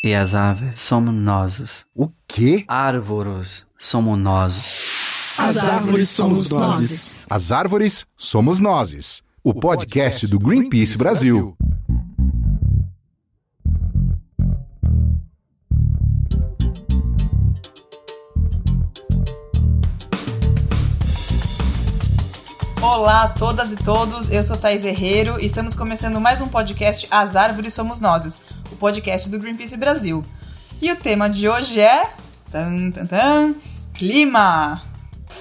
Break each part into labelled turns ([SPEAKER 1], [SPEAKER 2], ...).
[SPEAKER 1] E as aves somos nós.
[SPEAKER 2] O quê?
[SPEAKER 1] Árvores somos nós.
[SPEAKER 3] As árvores somos nós.
[SPEAKER 2] As árvores somos nós. O podcast do Greenpeace Brasil.
[SPEAKER 4] Olá a todas e todos, eu sou Thais Herreiro e estamos começando mais um podcast As Árvores Somos Nós, podcast do Greenpeace Brasil. E o tema de hoje é. Tan, tan, tan, clima!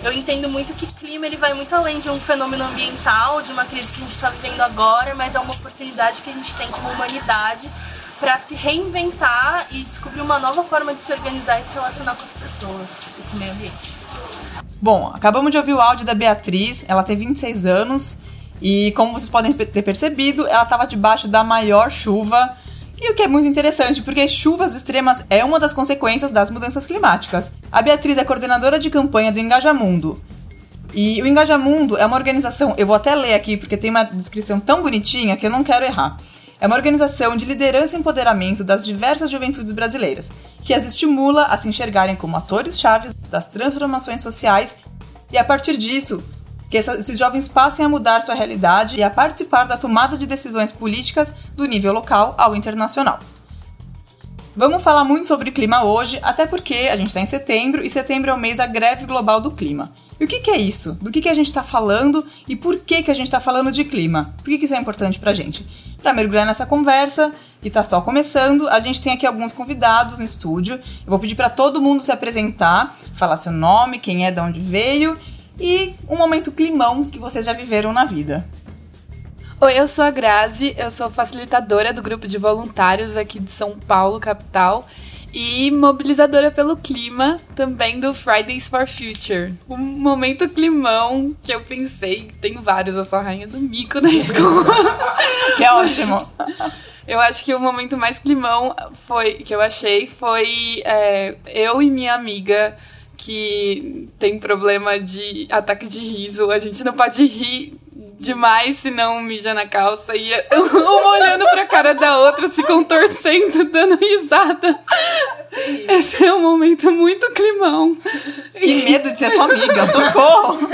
[SPEAKER 5] Eu entendo muito que clima ele vai muito além de um fenômeno ambiental, de uma crise que a gente está vivendo agora, mas é uma oportunidade que a gente tem como humanidade para se reinventar e descobrir uma nova forma de se organizar e se relacionar com as pessoas e com o meio ambiente.
[SPEAKER 4] Bom, acabamos de ouvir o áudio da Beatriz, ela tem 26 anos e, como vocês podem ter percebido, ela estava debaixo da maior chuva. E o que é muito interessante, porque chuvas extremas é uma das consequências das mudanças climáticas. A Beatriz é coordenadora de campanha do Engajamundo. E o Engajamundo é uma organização, eu vou até ler aqui porque tem uma descrição tão bonitinha que eu não quero errar. É uma organização de liderança e empoderamento das diversas juventudes brasileiras, que as estimula a se enxergarem como atores chaves das transformações sociais e, a partir disso, que esses jovens passem a mudar sua realidade e a participar da tomada de decisões políticas do nível local ao internacional. Vamos falar muito sobre clima hoje, até porque a gente está em setembro e setembro é o mês da greve global do clima. E o que, que é isso? Do que, que a gente está falando e por que, que a gente está falando de clima? Por que, que isso é importante para a gente? Para mergulhar nessa conversa, que está só começando, a gente tem aqui alguns convidados no estúdio. Eu vou pedir para todo mundo se apresentar, falar seu nome, quem é, de onde veio e um momento climão que vocês já viveram na vida.
[SPEAKER 6] Oi, eu sou a Grazi, eu sou facilitadora do grupo de voluntários aqui de São Paulo, capital e mobilizadora pelo clima também do Fridays for Future. Um momento climão que eu pensei, tenho vários, eu sou a rainha do mico na escola.
[SPEAKER 4] que é ótimo.
[SPEAKER 6] Eu acho que o momento mais climão foi que eu achei foi é, eu e minha amiga que tem problema de ataque de riso. A gente não pode rir demais, senão mija na calça. E uma olhando pra cara da outra, se contorcendo, dando risada. Esse é um momento muito climão.
[SPEAKER 4] Que medo de ser sua amiga, socorro!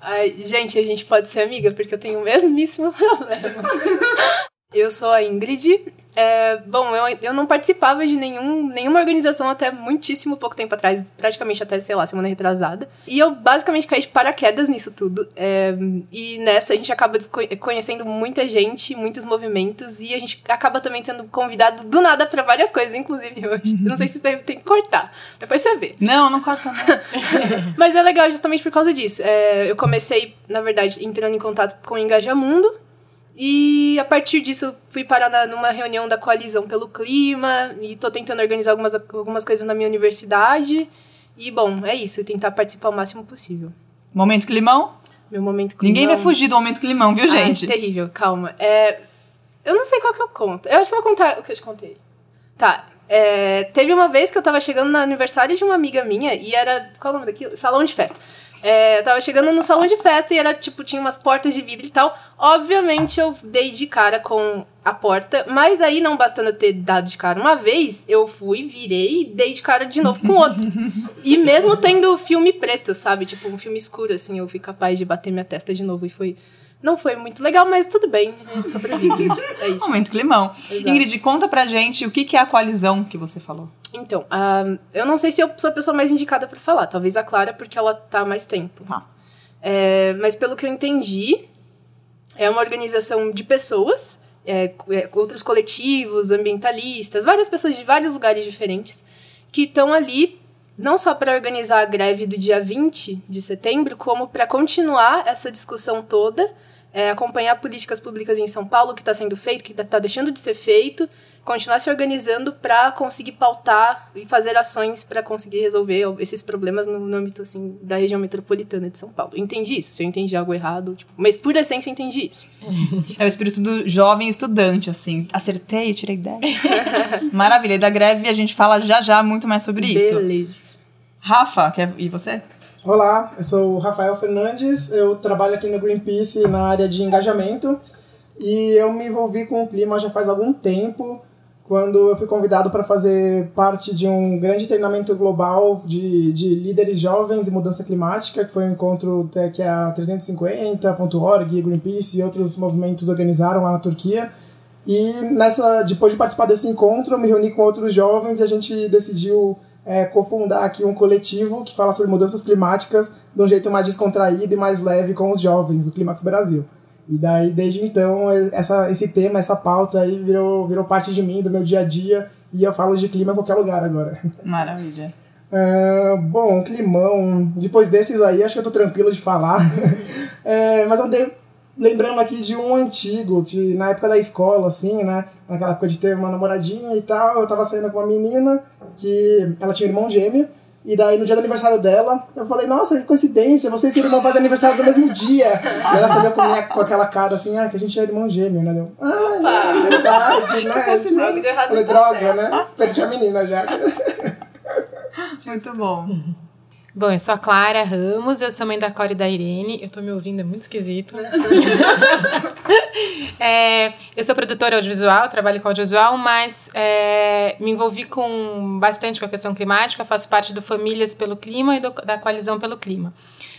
[SPEAKER 7] Ai, gente, a gente pode ser amiga, porque eu tenho o mesmíssimo problema. Eu sou a Ingrid, é, bom, eu, eu não participava de nenhum, nenhuma organização até muitíssimo pouco tempo atrás, praticamente até, sei lá, semana retrasada. E eu basicamente caí de paraquedas nisso tudo. É, e nessa a gente acaba conhecendo muita gente, muitos movimentos, e a gente acaba também sendo convidado do nada para várias coisas, inclusive hoje. Não sei se você tem que cortar, depois você vê.
[SPEAKER 4] Não, não corta não.
[SPEAKER 7] Mas é legal justamente por causa disso. É, eu comecei, na verdade, entrando em contato com o Engajamundo, e a partir disso fui parar na, numa reunião da coalizão pelo clima e tô tentando organizar algumas, algumas coisas na minha universidade. E bom, é isso, tentar participar o máximo possível.
[SPEAKER 4] Momento climão?
[SPEAKER 7] Meu momento climão.
[SPEAKER 4] Ninguém vai fugir do momento climão, viu, gente?
[SPEAKER 7] Ai, terrível, calma. É, eu não sei qual que eu conto. Eu acho que eu vou contar o que eu te contei. Tá. É, teve uma vez que eu tava chegando no aniversário de uma amiga minha e era. Qual é o nome daquilo? Salão de festa. É, eu tava chegando no salão de festa e era, tipo, tinha umas portas de vidro e tal. Obviamente eu dei de cara com a porta, mas aí não bastando eu ter dado de cara uma vez, eu fui, virei e dei de cara de novo com outra. e mesmo tendo filme preto, sabe? Tipo, um filme escuro, assim, eu fui capaz de bater minha testa de novo e foi não foi muito legal, mas tudo bem, a gente sobrevive. É isso.
[SPEAKER 4] Momento climão. Exato. Ingrid, conta pra gente o que é a coalizão que você falou.
[SPEAKER 7] Então, uh, eu não sei se eu sou a pessoa mais indicada para falar. Talvez a Clara, porque ela tá há mais tempo.
[SPEAKER 4] Tá.
[SPEAKER 7] É, mas pelo que eu entendi, é uma organização de pessoas, é, é, outros coletivos, ambientalistas, várias pessoas de vários lugares diferentes, que estão ali não só para organizar a greve do dia 20 de setembro, como para continuar essa discussão toda é, acompanhar políticas públicas em São Paulo, que está sendo feito, que está deixando de ser feito, continuar se organizando para conseguir pautar e fazer ações para conseguir resolver esses problemas no, âmbito assim, da região metropolitana de São Paulo. entendi isso. Se eu entendi algo errado, tipo, mas por essência eu entendi isso.
[SPEAKER 4] É o espírito do jovem estudante, assim. Acertei, tirei 10. Maravilha. E da greve a gente fala já já muito mais sobre isso.
[SPEAKER 7] Beleza.
[SPEAKER 4] Rafa, quer... e você?
[SPEAKER 8] Olá, eu sou o Rafael Fernandes, eu trabalho aqui no Greenpeace na área de engajamento e eu me envolvi com o clima já faz algum tempo, quando eu fui convidado para fazer parte de um grande treinamento global de, de líderes jovens e mudança climática, que foi um encontro que a 350.org, Greenpeace e outros movimentos organizaram lá na Turquia. E nessa, depois de participar desse encontro, eu me reuni com outros jovens e a gente decidiu é, cofundar aqui um coletivo que fala sobre mudanças climáticas de um jeito mais descontraído e mais leve com os jovens, o Clímax Brasil. E daí, desde então, essa, esse tema, essa pauta aí virou, virou parte de mim, do meu dia a dia, e eu falo de clima em qualquer lugar agora.
[SPEAKER 4] Maravilha.
[SPEAKER 8] Uh, bom, climão. Depois desses aí, acho que eu tô tranquilo de falar. é, mas eu andei lembrando aqui de um antigo, que na época da escola, assim, né? Naquela época de ter uma namoradinha e tal, eu tava saindo com uma menina que ela tinha um irmão gêmeo. E daí, no dia do aniversário dela, eu falei, nossa, que coincidência, vocês e seu irmão fazem aniversário no mesmo dia. E ela sabia com, minha, com aquela cara assim, ah, que a gente é irmão gêmeo, né? Deu, ah, é verdade, né?
[SPEAKER 7] Esse tipo, de errado
[SPEAKER 8] falei, droga, né? Perdi a menina já.
[SPEAKER 4] Muito bom.
[SPEAKER 9] Bom, eu sou a Clara Ramos, eu sou mãe da Core e da Irene. Eu tô me ouvindo, é muito esquisito. é, eu sou produtora audiovisual, trabalho com audiovisual, mas é, me envolvi com bastante com a questão climática, faço parte do Famílias pelo Clima e do, da Coalizão pelo Clima.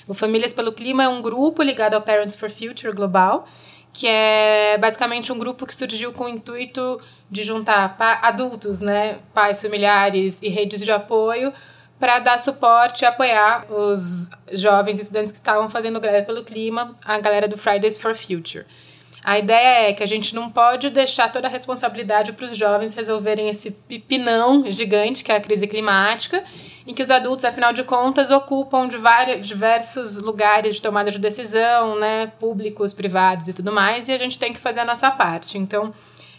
[SPEAKER 9] O Famílias pelo Clima é um grupo ligado ao Parents for Future Global, que é basicamente um grupo que surgiu com o intuito de juntar adultos, né, pais, familiares e redes de apoio para dar suporte e apoiar os jovens estudantes que estavam fazendo greve pelo clima, a galera do Fridays for Future. A ideia é que a gente não pode deixar toda a responsabilidade para os jovens resolverem esse pipinão gigante que é a crise climática, em que os adultos, afinal de contas, ocupam de vários, diversos lugares de tomada de decisão, né, públicos, privados e tudo mais, e a gente tem que fazer a nossa parte. Então,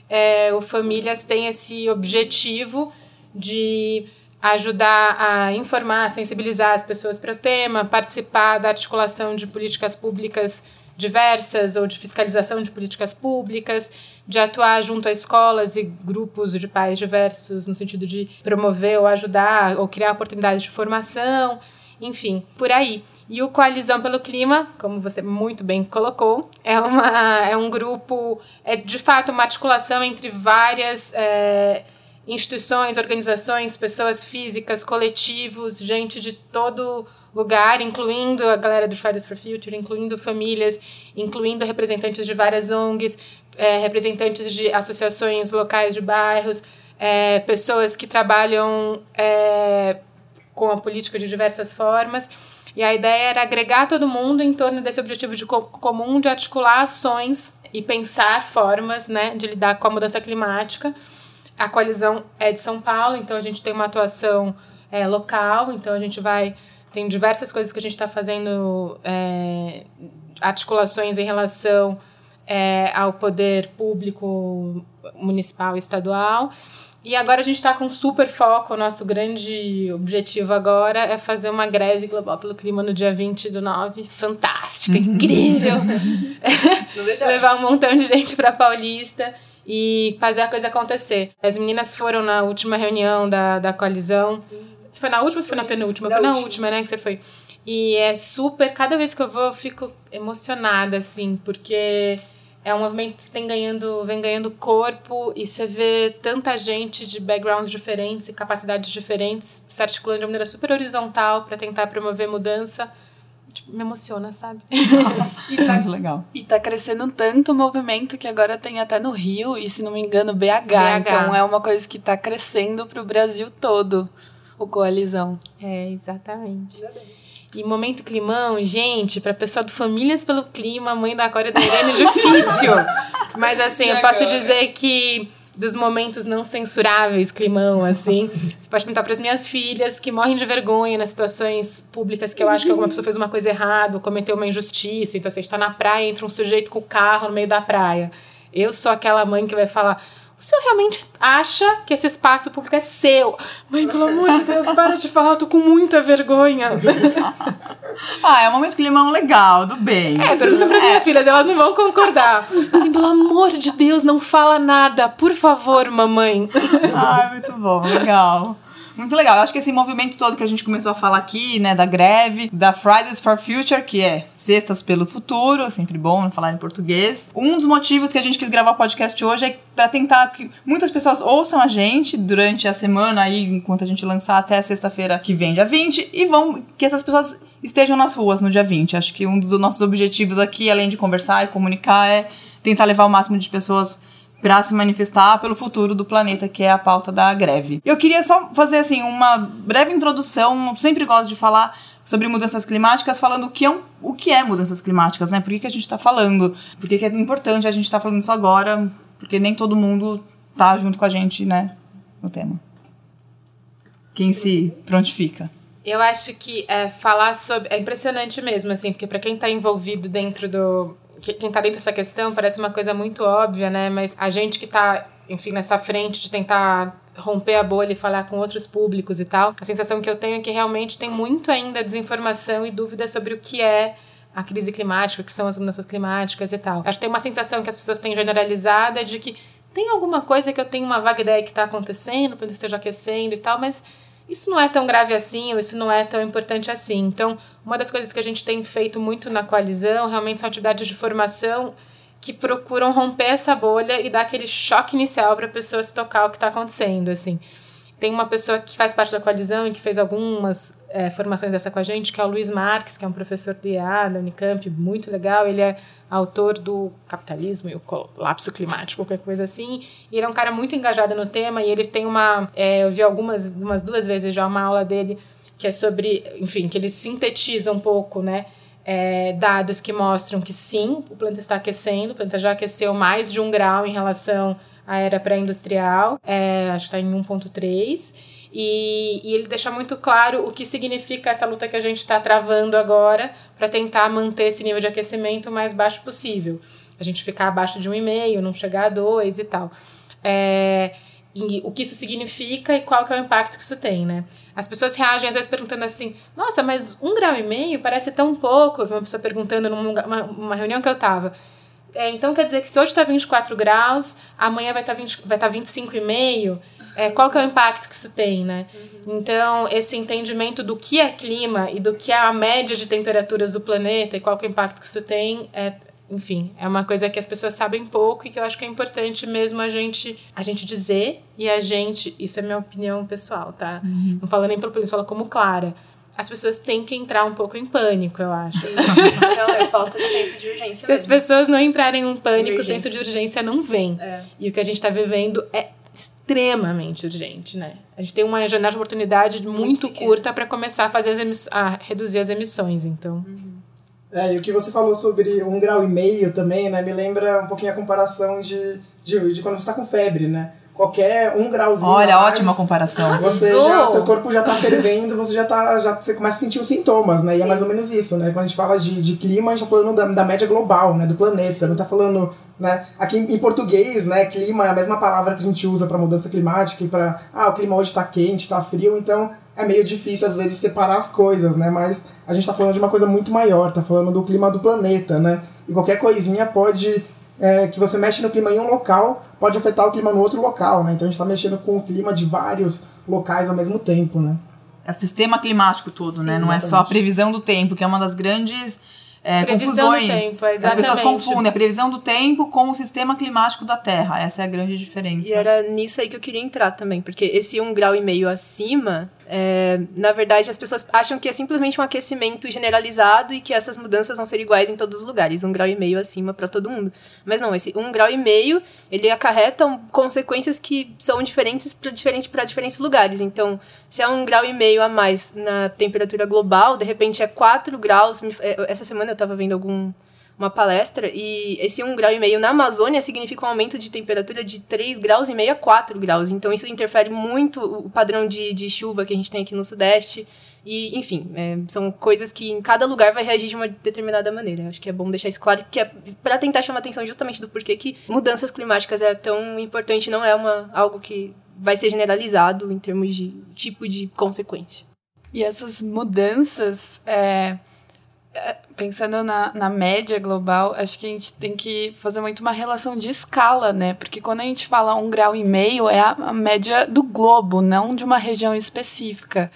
[SPEAKER 9] é, o Famílias tem esse objetivo de ajudar a informar, sensibilizar as pessoas para o tema, participar da articulação de políticas públicas diversas ou de fiscalização de políticas públicas, de atuar junto a escolas e grupos de pais diversos no sentido de promover ou ajudar ou criar oportunidades de formação, enfim, por aí. E o Coalizão pelo Clima, como você muito bem colocou, é, uma, é um grupo, é de fato uma articulação entre várias. É, instituições, organizações, pessoas físicas, coletivos, gente de todo lugar, incluindo a galera do Fridays for Future, incluindo famílias, incluindo representantes de várias ONGs, é, representantes de associações locais de bairros, é, pessoas que trabalham é, com a política de diversas formas. E a ideia era agregar todo mundo em torno desse objetivo de co comum de articular ações e pensar formas né, de lidar com a mudança climática a coalizão é de São Paulo, então a gente tem uma atuação é, local, então a gente vai. Tem diversas coisas que a gente está fazendo, é, articulações em relação é, ao poder público municipal e estadual. E agora a gente está com super foco. O nosso grande objetivo agora é fazer uma greve global pelo clima no dia 20 do 9. Fantástica, incrível! Levar um montão de gente para Paulista e fazer a coisa acontecer. As meninas foram na última reunião da, da coalizão. Você foi na última ou foi na penúltima? foi na última. última, né, que você foi. E é super, cada vez que eu vou, eu fico emocionada, assim, porque é um movimento que tem ganhando, vem ganhando corpo e você vê tanta gente de backgrounds diferentes e capacidades diferentes se articulando de maneira super horizontal para tentar promover mudança tipo, me emociona, sabe?
[SPEAKER 4] e tá, Muito legal.
[SPEAKER 6] E tá crescendo tanto o movimento que agora tem até no Rio, e se não me engano, BH. BH. Então é uma coisa que tá crescendo pro Brasil todo, o Coalizão.
[SPEAKER 9] É, exatamente. E momento climão, gente, pra pessoa do Famílias pelo Clima, mãe da Cora da Irene, difícil. Mas assim, eu posso dizer que dos momentos não censuráveis, climão, assim. Você pode perguntar para as minhas filhas que morrem de vergonha nas situações públicas que eu acho que alguma pessoa fez uma coisa errada ou cometeu uma injustiça. Então, assim, a gente tá na praia, entra um sujeito com o carro no meio da praia. Eu sou aquela mãe que vai falar: o senhor realmente acha que esse espaço público é seu? Mãe, pelo amor de Deus, para de falar, eu tô com muita vergonha.
[SPEAKER 4] ah, é um momento climão legal, do bem.
[SPEAKER 9] É, pergunta pras minhas é. filhas, elas não vão concordar. Assim, pelo amor de Deus, não fala nada, por favor, mamãe.
[SPEAKER 4] Ah, muito bom, legal. Muito legal. Eu acho que esse movimento todo que a gente começou a falar aqui, né, da greve, da Fridays for Future, que é Sextas pelo Futuro, sempre bom falar em português. Um dos motivos que a gente quis gravar o podcast hoje é para tentar que muitas pessoas ouçam a gente durante a semana aí, enquanto a gente lançar até sexta-feira que vem, dia 20, e vão que essas pessoas estejam nas ruas no dia 20. Acho que um dos nossos objetivos aqui, além de conversar e comunicar, é tentar levar o máximo de pessoas para se manifestar pelo futuro do planeta, que é a pauta da greve. Eu queria só fazer assim uma breve introdução, sempre gosto de falar sobre mudanças climáticas, falando o que é, um, o que é mudanças climáticas, né? Por que, que a gente está falando? Por que, que é importante a gente estar tá falando isso agora? Porque nem todo mundo tá junto com a gente, né, no tema. Quem se prontifica?
[SPEAKER 9] Eu acho que é, falar sobre. É impressionante mesmo, assim, porque para quem está envolvido dentro do quem está dentro dessa questão parece uma coisa muito óbvia, né? Mas a gente que está, enfim, nessa frente de tentar romper a bolha e falar com outros públicos e tal, a sensação que eu tenho é que realmente tem muito ainda desinformação e dúvida sobre o que é a crise climática, o que são as mudanças climáticas e tal. Acho que tem uma sensação que as pessoas têm generalizada de que tem alguma coisa que eu tenho uma vaga ideia que está acontecendo, quando esteja aquecendo e tal, mas isso não é tão grave assim, ou isso não é tão importante assim. Então, uma das coisas que a gente tem feito muito na coalizão realmente são atividades de formação que procuram romper essa bolha e dar aquele choque inicial para a pessoa se tocar o que está acontecendo, assim. Tem uma pessoa que faz parte da coalizão e que fez algumas é, formações dessa com a gente, que é o Luiz Marques, que é um professor de IA da Unicamp, muito legal. Ele é autor do Capitalismo e o Colapso Climático, qualquer coisa assim. E ele é um cara muito engajado no tema e ele tem uma... É, eu vi algumas, umas duas vezes já uma aula dele que é sobre, enfim, que ele sintetiza um pouco, né? É, dados que mostram que sim, o planeta está aquecendo, o planeta já aqueceu mais de um grau em relação a era pré-industrial, é, acho que está em 1,3. E, e, ele deixa muito claro o que significa essa luta que a gente está travando agora para tentar manter esse nível de aquecimento o mais baixo possível. A gente ficar abaixo de 1,5, não chegar a 2 e tal. É, e o que isso significa e qual que é o impacto que isso tem, né? As pessoas reagem às vezes perguntando assim, nossa, mas um grau e meio parece tão pouco. Uma pessoa perguntando numa uma reunião que eu estava. É, então quer dizer que se hoje está 24 graus, amanhã vai estar tá vai tá 25,5. É, qual que é o impacto que isso tem, né? Uhum. Então, esse entendimento do que é clima e do que é a média de temperaturas do planeta e qual que é o impacto que isso tem, é, enfim, é uma coisa que as pessoas sabem pouco e que eu acho que é importante mesmo a gente, a gente dizer e a gente, isso é minha opinião pessoal, tá? Uhum. Não falo nem pelo polícia, falo como Clara as pessoas têm que entrar um pouco em pânico, eu acho.
[SPEAKER 7] Não, é falta de senso de urgência.
[SPEAKER 9] Se mesmo. as pessoas não entrarem em pânico, o senso de urgência não vem.
[SPEAKER 7] É.
[SPEAKER 9] E o que a gente está vivendo é extremamente urgente, né? A gente tem uma janela de oportunidade muito, muito curta para começar a fazer as a reduzir as emissões, então.
[SPEAKER 8] Uhum. É, e o que você falou sobre um grau e meio também, né? Me lembra um pouquinho a comparação de, de, de quando você está com febre, né? Qualquer um grauzinho.
[SPEAKER 4] Olha,
[SPEAKER 8] mais,
[SPEAKER 4] ótima comparação.
[SPEAKER 8] Você já, seu corpo já tá fervendo, você já tá. Já, você começa a sentir os sintomas, né? Sim. E é mais ou menos isso, né? Quando a gente fala de, de clima, a gente tá falando da, da média global, né? Do planeta. Sim. Não tá falando. Né? Aqui em, português, né, clima é a mesma palavra que a gente usa para mudança climática e para ah, o clima hoje tá quente, tá frio, então é meio difícil às vezes separar as coisas, né? Mas a gente tá falando de uma coisa muito maior, tá falando do clima do planeta, né? E qualquer coisinha pode é, que você mexe no clima em um local pode afetar o clima no outro local, né? Então a gente está mexendo com o clima de vários locais ao mesmo tempo, né?
[SPEAKER 4] É o sistema climático todo, Sim, né? Não exatamente. é só a previsão do tempo, que é uma das grandes é, confusões.
[SPEAKER 9] Tempo,
[SPEAKER 4] As pessoas confundem a previsão do tempo com o sistema climático da Terra. Essa é a grande diferença.
[SPEAKER 7] E era nisso aí que eu queria entrar também, porque esse um grau e meio acima é, na verdade, as pessoas acham que é simplesmente um aquecimento generalizado e que essas mudanças vão ser iguais em todos os lugares, um grau e meio acima para todo mundo. Mas não, esse um grau e meio ele acarreta consequências que são diferentes para diferente diferentes lugares. Então, se é um grau e meio a mais na temperatura global, de repente é 4 graus. É, essa semana eu estava vendo algum uma palestra e esse 1,5 grau e meio na Amazônia significa um aumento de temperatura de 3 graus e meio a 4 graus. Então isso interfere muito o padrão de, de chuva que a gente tem aqui no Sudeste. E, enfim, é, são coisas que em cada lugar vai reagir de uma determinada maneira. Acho que é bom deixar isso claro, que é para tentar chamar atenção justamente do porquê que mudanças climáticas é tão importante, não é uma, algo que vai ser generalizado em termos de tipo de consequência.
[SPEAKER 6] E essas mudanças, é, pensando na, na média global, acho que a gente tem que fazer muito uma relação de escala, né? Porque quando a gente fala um grau e meio, é a, a média do globo, não de uma região específica.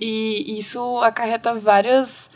[SPEAKER 6] E isso acarreta várias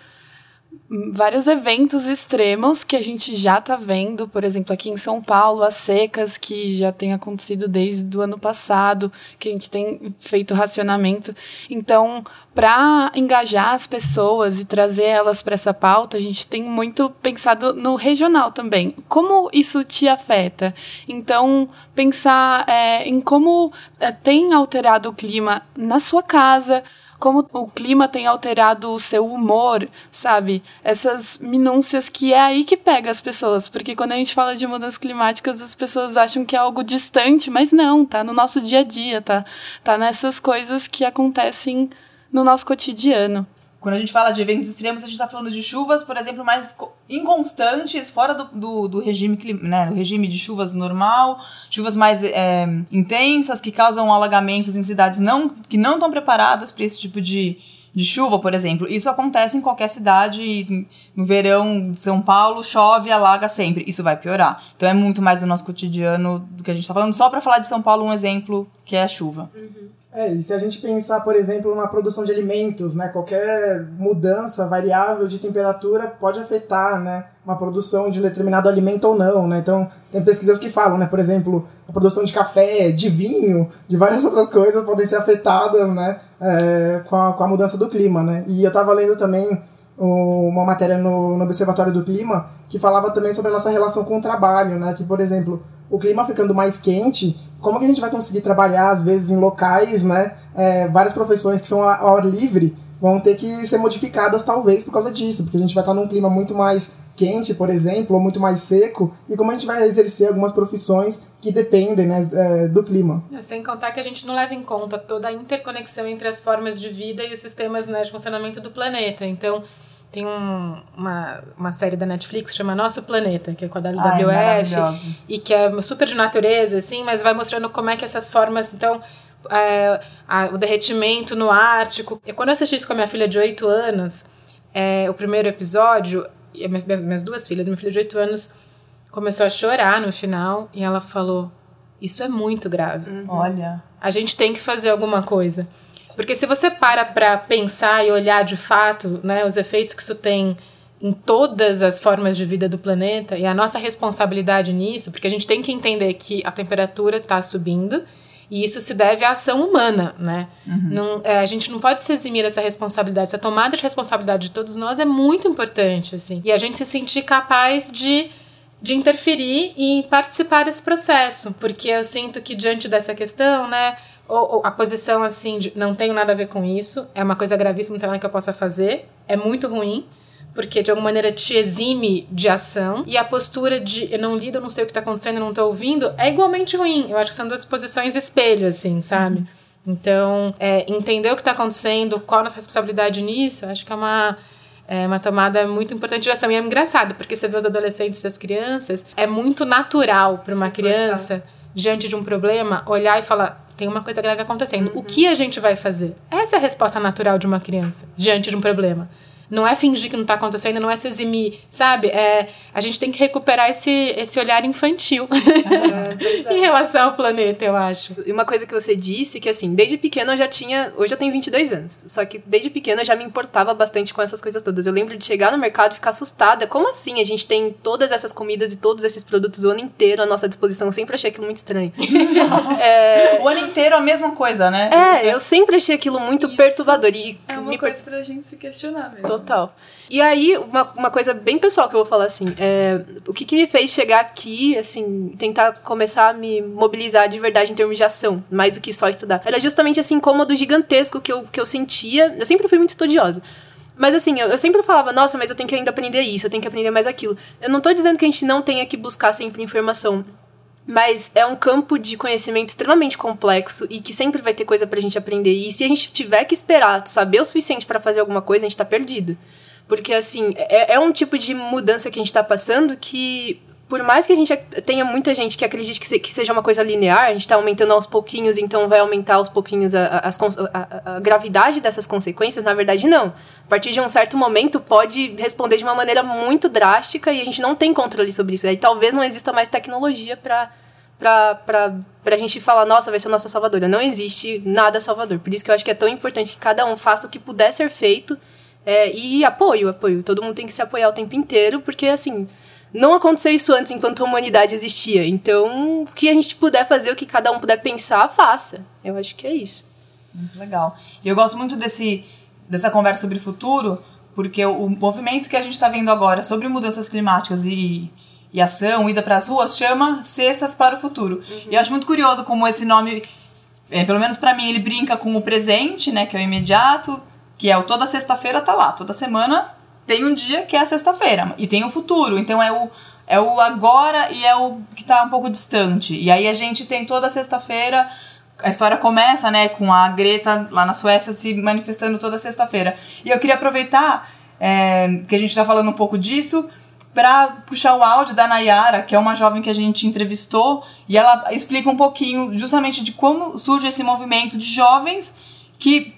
[SPEAKER 6] vários eventos extremos que a gente já está vendo, por exemplo, aqui em São Paulo, as secas que já tem acontecido desde o ano passado, que a gente tem feito racionamento. Então, para engajar as pessoas e trazer elas para essa pauta, a gente tem muito pensado no regional também. Como isso te afeta? Então, pensar é, em como é, tem alterado o clima na sua casa, como o clima tem alterado o seu humor, sabe? Essas minúcias que é aí que pega as pessoas, porque quando a gente fala de mudanças climáticas, as pessoas acham que é algo distante, mas não, tá no nosso dia a dia, tá? Tá nessas coisas que acontecem no nosso cotidiano.
[SPEAKER 4] Quando a gente fala de eventos extremos, a gente está falando de chuvas, por exemplo, mais inconstantes, fora do, do, do regime, né, do regime de chuvas normal, chuvas mais é, intensas, que causam alagamentos em cidades não, que não estão preparadas para esse tipo de, de chuva, por exemplo. Isso acontece em qualquer cidade. No verão de São Paulo, chove alaga sempre. Isso vai piorar. Então é muito mais do nosso cotidiano do que a gente está falando. Só para falar de São Paulo, um exemplo que é a chuva.
[SPEAKER 8] Uhum. É, e se a gente pensar, por exemplo, na produção de alimentos, né, qualquer mudança variável de temperatura pode afetar, né, uma produção de um determinado alimento ou não, né? Então, tem pesquisas que falam, né, por exemplo, a produção de café, de vinho, de várias outras coisas podem ser afetadas, né, é, com, a, com a mudança do clima, né? E eu estava lendo também uma matéria no, no Observatório do Clima que falava também sobre a nossa relação com o trabalho, né? Que, por exemplo, o clima ficando mais quente, como que a gente vai conseguir trabalhar, às vezes, em locais, né? É, várias profissões que são ao ar livre vão ter que ser modificadas, talvez, por causa disso, porque a gente vai estar num clima muito mais quente, por exemplo, ou muito mais seco, e como a gente vai exercer algumas profissões que dependem né, é, do clima.
[SPEAKER 9] É, sem contar que a gente não leva em conta toda a interconexão entre as formas de vida e os sistemas né, de funcionamento do planeta. Então, tem um, uma, uma série da Netflix que chama Nosso Planeta, que é com a WWF, Ai, e que é super de natureza, assim, mas vai mostrando como é que essas formas, então, é, a, o derretimento no Ártico. E quando eu assisti isso com a minha filha de 8 anos, é, o primeiro episódio, e minhas, minhas duas filhas, minha filha de 8 anos começou a chorar no final, e ela falou, isso é muito grave.
[SPEAKER 4] Uhum. Olha.
[SPEAKER 9] A gente tem que fazer alguma coisa. Porque se você para para pensar e olhar de fato né, os efeitos que isso tem em todas as formas de vida do planeta e a nossa responsabilidade nisso, porque a gente tem que entender que a temperatura está subindo e isso se deve à ação humana, né? Uhum. Não, é, a gente não pode se eximir dessa responsabilidade. Essa tomada de responsabilidade de todos nós é muito importante, assim. E a gente se sentir capaz de, de interferir e participar desse processo. Porque eu sinto que diante dessa questão, né? Ou, ou a posição assim de não tenho nada a ver com isso, é uma coisa gravíssima, não tem nada que eu possa fazer, é muito ruim, porque de alguma maneira te exime de ação, e a postura de eu não lido, eu não sei o que está acontecendo, eu não estou ouvindo, é igualmente ruim. Eu acho que são duas posições espelho, assim, sabe? Então, é, entender o que está acontecendo, qual a nossa responsabilidade nisso, acho que é uma é uma tomada muito importante de ação. E é engraçado, porque você vê os adolescentes e as crianças, é muito natural para uma criança, diante de um problema, olhar e falar: tem uma coisa grave acontecendo. O que a gente vai fazer? Essa é a resposta natural de uma criança diante de um problema. Não é fingir que não está acontecendo, não é se eximir, sabe? É, a gente tem que recuperar esse, esse olhar infantil é, em relação ao planeta, eu acho.
[SPEAKER 7] E uma coisa que você disse, que assim, desde pequena eu já tinha. Hoje eu tenho 22 anos. Só que desde pequena eu já me importava bastante com essas coisas todas. Eu lembro de chegar no mercado e ficar assustada. Como assim? A gente tem todas essas comidas e todos esses produtos o ano inteiro à nossa disposição. Eu sempre achei aquilo muito estranho.
[SPEAKER 4] é... O ano inteiro a mesma coisa, né?
[SPEAKER 7] É, eu sempre achei aquilo muito Isso perturbador. E
[SPEAKER 6] é uma coisa per... pra gente se questionar mesmo.
[SPEAKER 7] Total. E aí, uma, uma coisa bem pessoal que eu vou falar assim, é, o que, que me fez chegar aqui, assim, tentar começar a me mobilizar de verdade em termos de ação, mais do que só estudar. Era justamente esse incômodo gigantesco que eu, que eu sentia. Eu sempre fui muito estudiosa. Mas assim, eu, eu, sempre falava, nossa, mas eu tenho que ainda aprender isso, eu tenho que aprender mais aquilo. Eu não tô dizendo que a gente não tenha que buscar sempre informação. Mas é um campo de conhecimento extremamente complexo e que sempre vai ter coisa pra gente aprender. E se a gente tiver que esperar saber o suficiente para fazer alguma coisa, a gente tá perdido. Porque, assim, é, é um tipo de mudança que a gente tá passando que por mais que a gente tenha muita gente que acredite que, se, que seja uma coisa linear, a gente está aumentando aos pouquinhos, então vai aumentar aos pouquinhos a, a, a, a, gravidade dessas consequências, na verdade, não. A partir de um certo momento, pode responder de uma maneira muito drástica e a gente não tem controle sobre isso. Aí talvez não exista mais tecnologia para para a gente falar, nossa, vai ser a nossa salvadora. Não existe nada salvador. Por isso que eu acho que é tão importante que cada um faça o que puder ser feito é, e apoio, apoio. Todo mundo tem que se apoiar o tempo inteiro, porque assim não aconteceu isso antes enquanto a humanidade existia. Então, o que a gente puder fazer, o que cada um puder pensar, faça. Eu acho que é isso.
[SPEAKER 4] Muito legal. E eu gosto muito desse, dessa conversa sobre futuro, porque o, movimento que a gente está vendo agora sobre mudanças climáticas e, e ação, ida para as ruas, chama Cestas para o Futuro. Uhum. E eu acho muito curioso como esse nome, é, pelo menos para mim, ele brinca com o presente, né, que é o imediato, que é o toda sexta-feira tá lá, toda semana tem um dia que é a sexta-feira e tem o futuro. Então é o, é o agora e é o que está um pouco distante. E aí a gente tem toda sexta-feira. A história começa, né, com a Greta lá na Suécia se manifestando toda sexta-feira. E eu queria aproveitar é, que a gente está falando um pouco disso para puxar o áudio da Nayara, que é uma jovem que a gente entrevistou, e ela explica um pouquinho justamente de como surge esse movimento de jovens que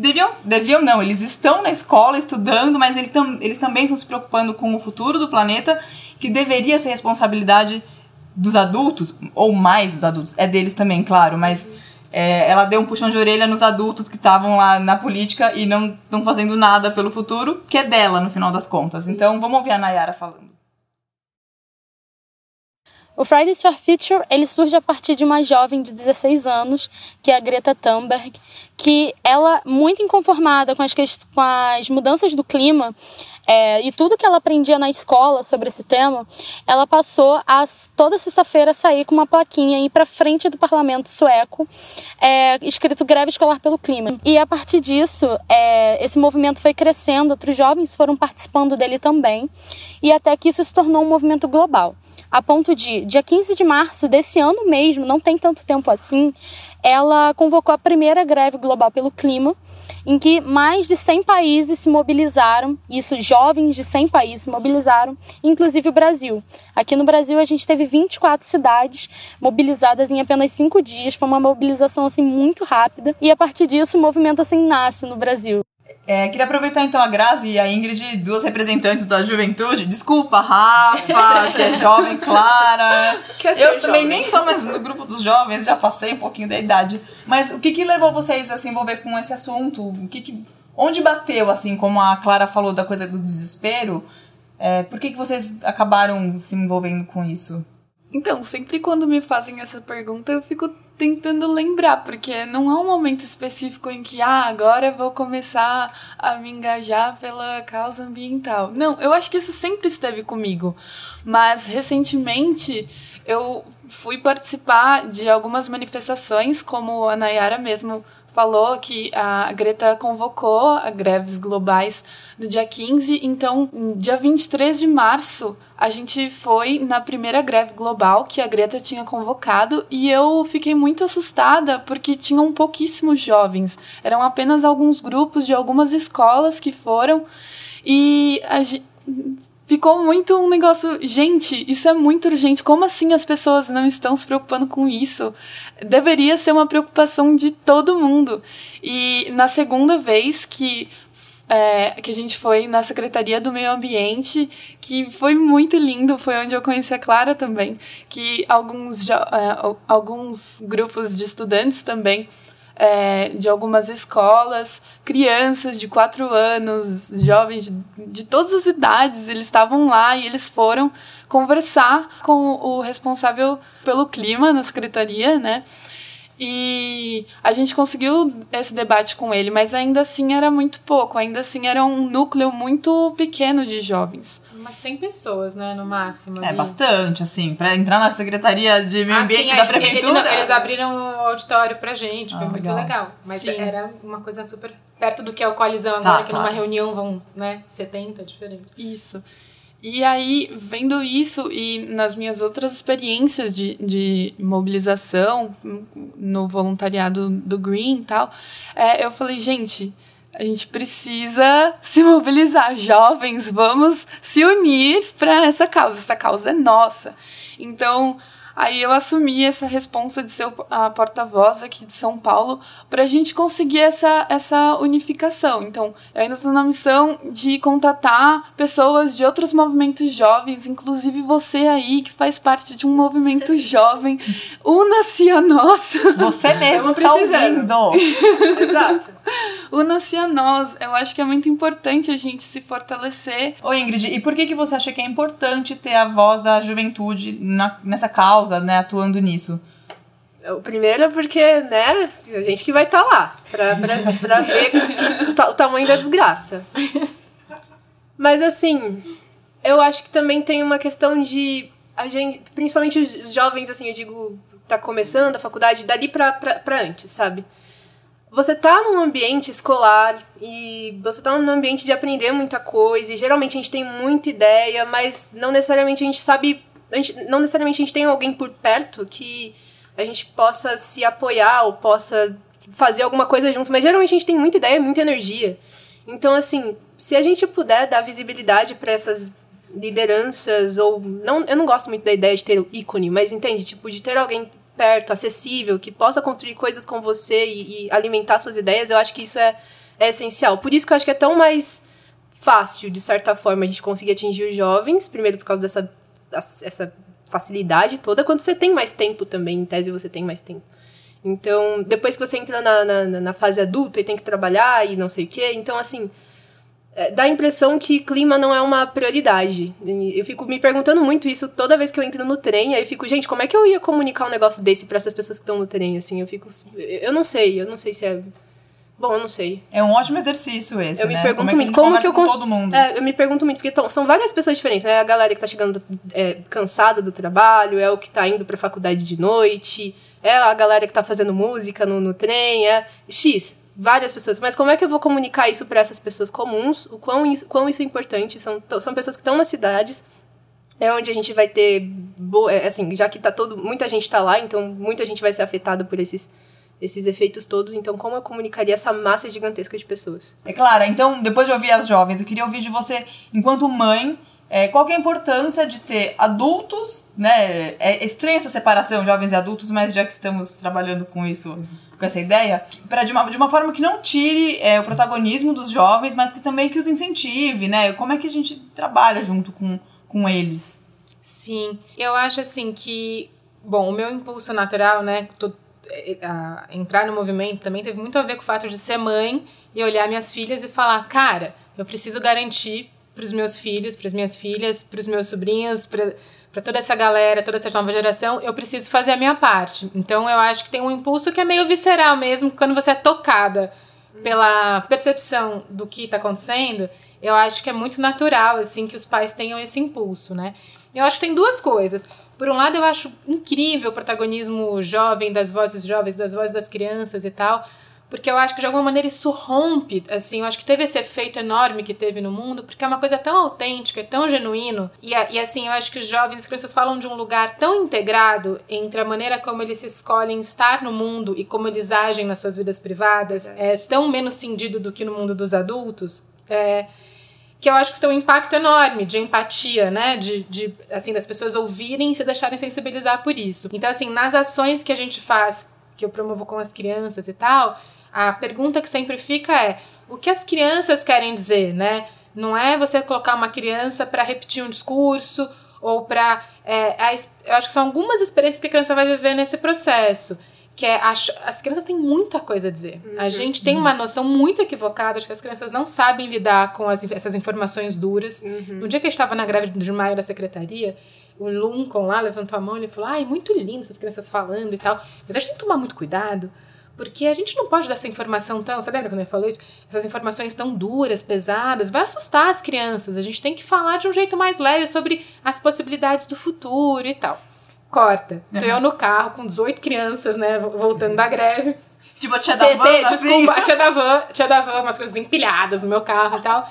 [SPEAKER 4] Deviam, deviam não, eles estão na escola estudando, mas ele tam, eles também estão se preocupando com o futuro do planeta, que deveria ser responsabilidade dos adultos, ou mais dos adultos, é deles também, claro, mas é, ela deu um puxão de orelha nos adultos que estavam lá na política e não estão fazendo nada pelo futuro, que é dela no final das contas. Então vamos ouvir a Nayara falando.
[SPEAKER 10] O Fridays for Future ele surge a partir de uma jovem de 16 anos, que é a Greta Thunberg, que ela, muito inconformada com as, com as mudanças do clima é, e tudo que ela aprendia na escola sobre esse tema, ela passou a toda sexta-feira sair com uma plaquinha e ir para frente do parlamento sueco, é, escrito Greve Escolar pelo Clima. E a partir disso, é, esse movimento foi crescendo, outros jovens foram participando dele também, e até que isso se tornou um movimento global a ponto de, dia 15 de março desse ano mesmo, não tem tanto tempo assim, ela convocou a primeira greve global pelo clima, em que mais de 100 países se mobilizaram, isso jovens de 100 países se mobilizaram, inclusive o Brasil. Aqui no Brasil a gente teve 24 cidades mobilizadas em apenas 5 dias, foi uma mobilização assim muito rápida, e a partir disso o movimento assim nasce no Brasil.
[SPEAKER 4] É, queria aproveitar então a Grazi e a Ingrid, duas representantes da juventude. Desculpa, Rafa, que é jovem, Clara.
[SPEAKER 7] Quer
[SPEAKER 4] eu
[SPEAKER 7] ser
[SPEAKER 4] também
[SPEAKER 7] jovem.
[SPEAKER 4] nem sou mais do grupo dos jovens, já passei um pouquinho da idade. Mas o que, que levou vocês a se envolver com esse assunto? O que, que onde bateu, assim, como a Clara falou da coisa do desespero? É, por que, que vocês acabaram se envolvendo com isso?
[SPEAKER 6] Então, sempre quando me fazem essa pergunta, eu fico tentando lembrar, porque não há um momento específico em que, ah, agora vou começar a me engajar pela causa ambiental. Não, eu acho que isso sempre esteve comigo. Mas, recentemente, eu fui participar de algumas manifestações, como a Nayara mesmo falou que a Greta convocou greves globais no dia 15, então, dia 23 de março, a gente foi na primeira greve global que a Greta tinha convocado e eu fiquei muito assustada porque tinham pouquíssimos jovens, eram apenas alguns grupos de algumas escolas que foram e a ficou muito um negócio. Gente, isso é muito urgente. Como assim as pessoas não estão se preocupando com isso? Deveria ser uma preocupação de todo mundo. E na segunda vez que. É, que a gente foi na Secretaria do Meio Ambiente, que foi muito lindo, foi onde eu conheci a Clara também, que alguns, é, alguns grupos de estudantes também é, de algumas escolas, crianças de quatro anos, jovens de, de todas as idades, eles estavam lá e eles foram conversar com o responsável pelo clima na secretaria, né? E a gente conseguiu esse debate com ele, mas ainda assim era muito pouco, ainda assim era um núcleo muito pequeno de jovens.
[SPEAKER 9] Umas 100 pessoas, né, no máximo.
[SPEAKER 4] É
[SPEAKER 9] ali.
[SPEAKER 4] bastante, assim, para entrar na Secretaria de Meio
[SPEAKER 9] Ah,
[SPEAKER 4] Ambiente
[SPEAKER 9] sim,
[SPEAKER 4] da
[SPEAKER 9] sim,
[SPEAKER 4] Prefeitura.
[SPEAKER 9] não, eles abriram o auditório pra gente, foi
[SPEAKER 4] Ah,
[SPEAKER 9] muito
[SPEAKER 4] legal.
[SPEAKER 9] legal. Mas
[SPEAKER 6] Sim.
[SPEAKER 9] era uma coisa super perto do que é o Coalizão
[SPEAKER 4] Tá,
[SPEAKER 9] agora, que numa
[SPEAKER 4] claro.
[SPEAKER 9] reunião vão, né, 70, diferente.
[SPEAKER 6] Isso. E aí, vendo isso e nas minhas outras experiências de, de mobilização no voluntariado do Green e tal, é, eu falei, gente, a gente precisa se mobilizar. Jovens, vamos se unir para essa causa. Essa causa é nossa. Então, Aí eu assumi essa responsa de ser a porta-voz aqui de São Paulo para a gente conseguir essa, essa unificação. Então, eu ainda estou na missão de contatar pessoas de outros movimentos jovens, inclusive você aí que faz parte de um movimento jovem. Una-se a nós.
[SPEAKER 4] Você mesmo está ouvindo.
[SPEAKER 7] Exato.
[SPEAKER 6] Una-se a nós. Eu acho que é muito importante a gente se fortalecer.
[SPEAKER 4] Ô Ingrid, e por que, que você acha que é importante ter a voz da juventude na, nessa causa? causa, né, atuando nisso?
[SPEAKER 7] O primeiro é porque, né, a gente que vai estar tá lá pra, pra, pra ver que, o tamanho da desgraça. Mas assim, eu acho que também tem uma questão de a gente, principalmente os jovens, assim, eu digo, tá começando a faculdade, dali pra, pra, pra antes, sabe? Você tá num ambiente escolar e você tá num ambiente de aprender muita coisa, e geralmente a gente tem muita ideia, mas não necessariamente a gente sabe a gente, não necessariamente a gente tem alguém por perto que a gente possa se apoiar ou possa fazer alguma coisa junto, mas geralmente a gente tem muita ideia, muita energia. Então, assim, se a gente puder dar visibilidade para essas lideranças ou não, eu não gosto muito da ideia de ter ícone, mas entende, tipo, de ter alguém perto, acessível, que possa construir coisas com você e, e alimentar suas ideias, eu acho que isso é, é essencial. Por isso que eu acho que é tão mais fácil, de certa forma, a gente conseguir atingir os jovens, primeiro por causa dessa essa facilidade toda quando você tem mais tempo também. Em tese, você tem mais tempo. Então, depois que você entra na, na, na fase adulta e tem que trabalhar e não sei o quê, então, assim, dá a impressão que clima não é uma prioridade. Eu fico me perguntando muito isso toda vez que eu entro no trem, aí eu fico, gente, como é que eu ia comunicar um negócio desse para essas pessoas que estão no trem, assim? Eu fico, eu não sei, eu não sei se é Bom, eu não sei.
[SPEAKER 4] É um ótimo exercício esse,
[SPEAKER 7] eu
[SPEAKER 4] né?
[SPEAKER 7] me pergunto
[SPEAKER 4] como
[SPEAKER 7] muito, como que eu
[SPEAKER 4] com todo mundo?
[SPEAKER 7] É, eu me pergunto muito porque tão, são várias pessoas diferentes, né? A galera que tá chegando é, cansada do trabalho, é o que tá indo pra faculdade de noite, é a galera que tá fazendo música no, no trem, é X, várias pessoas. Mas como é que eu vou comunicar isso para essas pessoas comuns? O quão isso, quão isso é importante? São, são pessoas que estão nas cidades, é onde a gente vai ter boa, é, assim, já que tá todo, muita gente tá lá, então muita gente vai ser afetada por esses esses efeitos todos. Então, como eu comunicaria essa massa gigantesca de pessoas?
[SPEAKER 4] É claro. Então, depois de ouvir as jovens, eu queria ouvir de você, enquanto mãe, é, qual é a importância de ter adultos, né? É estranha essa separação, jovens e adultos, mas já que estamos trabalhando com isso, com essa ideia, para de uma, de uma forma que não tire é, o protagonismo dos jovens, mas que também que os incentive, né? Como é que a gente trabalha junto com, com eles?
[SPEAKER 9] Sim, eu acho assim que, bom, o meu impulso natural, né? Tô a, entrar no movimento também teve muito a ver com o fato de ser mãe e olhar minhas filhas e falar, cara, eu preciso garantir para os meus filhos, para as minhas filhas, para os meus sobrinhos, para toda essa galera, toda essa nova geração, eu preciso fazer a minha parte. Então eu acho que tem um impulso que é meio visceral mesmo, quando você é tocada pela percepção do que está acontecendo, eu acho que é muito natural assim que os pais tenham esse impulso, né? Eu acho que tem duas coisas. Por um lado, eu acho incrível o protagonismo jovem das vozes jovens, das vozes das crianças e tal, porque eu acho que de alguma maneira isso rompe, assim, eu acho que teve esse efeito enorme que teve no mundo, porque é uma coisa tão autêntica, tão genuíno, e, e assim, eu acho que os jovens e as crianças falam de um lugar tão integrado entre a maneira como eles escolhem estar no mundo e como eles agem nas suas vidas privadas, é tão menos cindido do que no mundo dos adultos, é, que eu acho que isso tem um impacto enorme de empatia, né? De, de, assim, das pessoas ouvirem e se deixarem sensibilizar por isso. Então, assim, nas ações que a gente faz, que eu promovo com as crianças e tal, a pergunta que sempre fica é: o que as crianças querem dizer, né? Não é você colocar uma criança para repetir um discurso ou para. É, eu acho que são algumas experiências que a criança vai viver nesse processo que é as, as crianças têm muita coisa a dizer. Uhum. A gente tem uma noção muito equivocada de que as crianças não sabem lidar com as, essas informações duras. Uhum. No dia que eu estava na greve de maio da secretaria, o Luncon lá levantou a mão e falou: ai, muito lindo essas crianças falando e tal. Mas a gente tem que tomar muito cuidado. Porque a gente não pode dar essa informação tão. Você lembra quando ele falou isso? Essas informações tão duras, pesadas, vai assustar as crianças. A gente tem que falar de um jeito mais leve sobre as possibilidades do futuro e tal corta. Tô eu no carro com 18 crianças, né, voltando da greve.
[SPEAKER 4] Tipo a tia da van, assim.
[SPEAKER 9] Desculpa, a tia da van, tia da van, umas coisas empilhadas no meu carro e tal.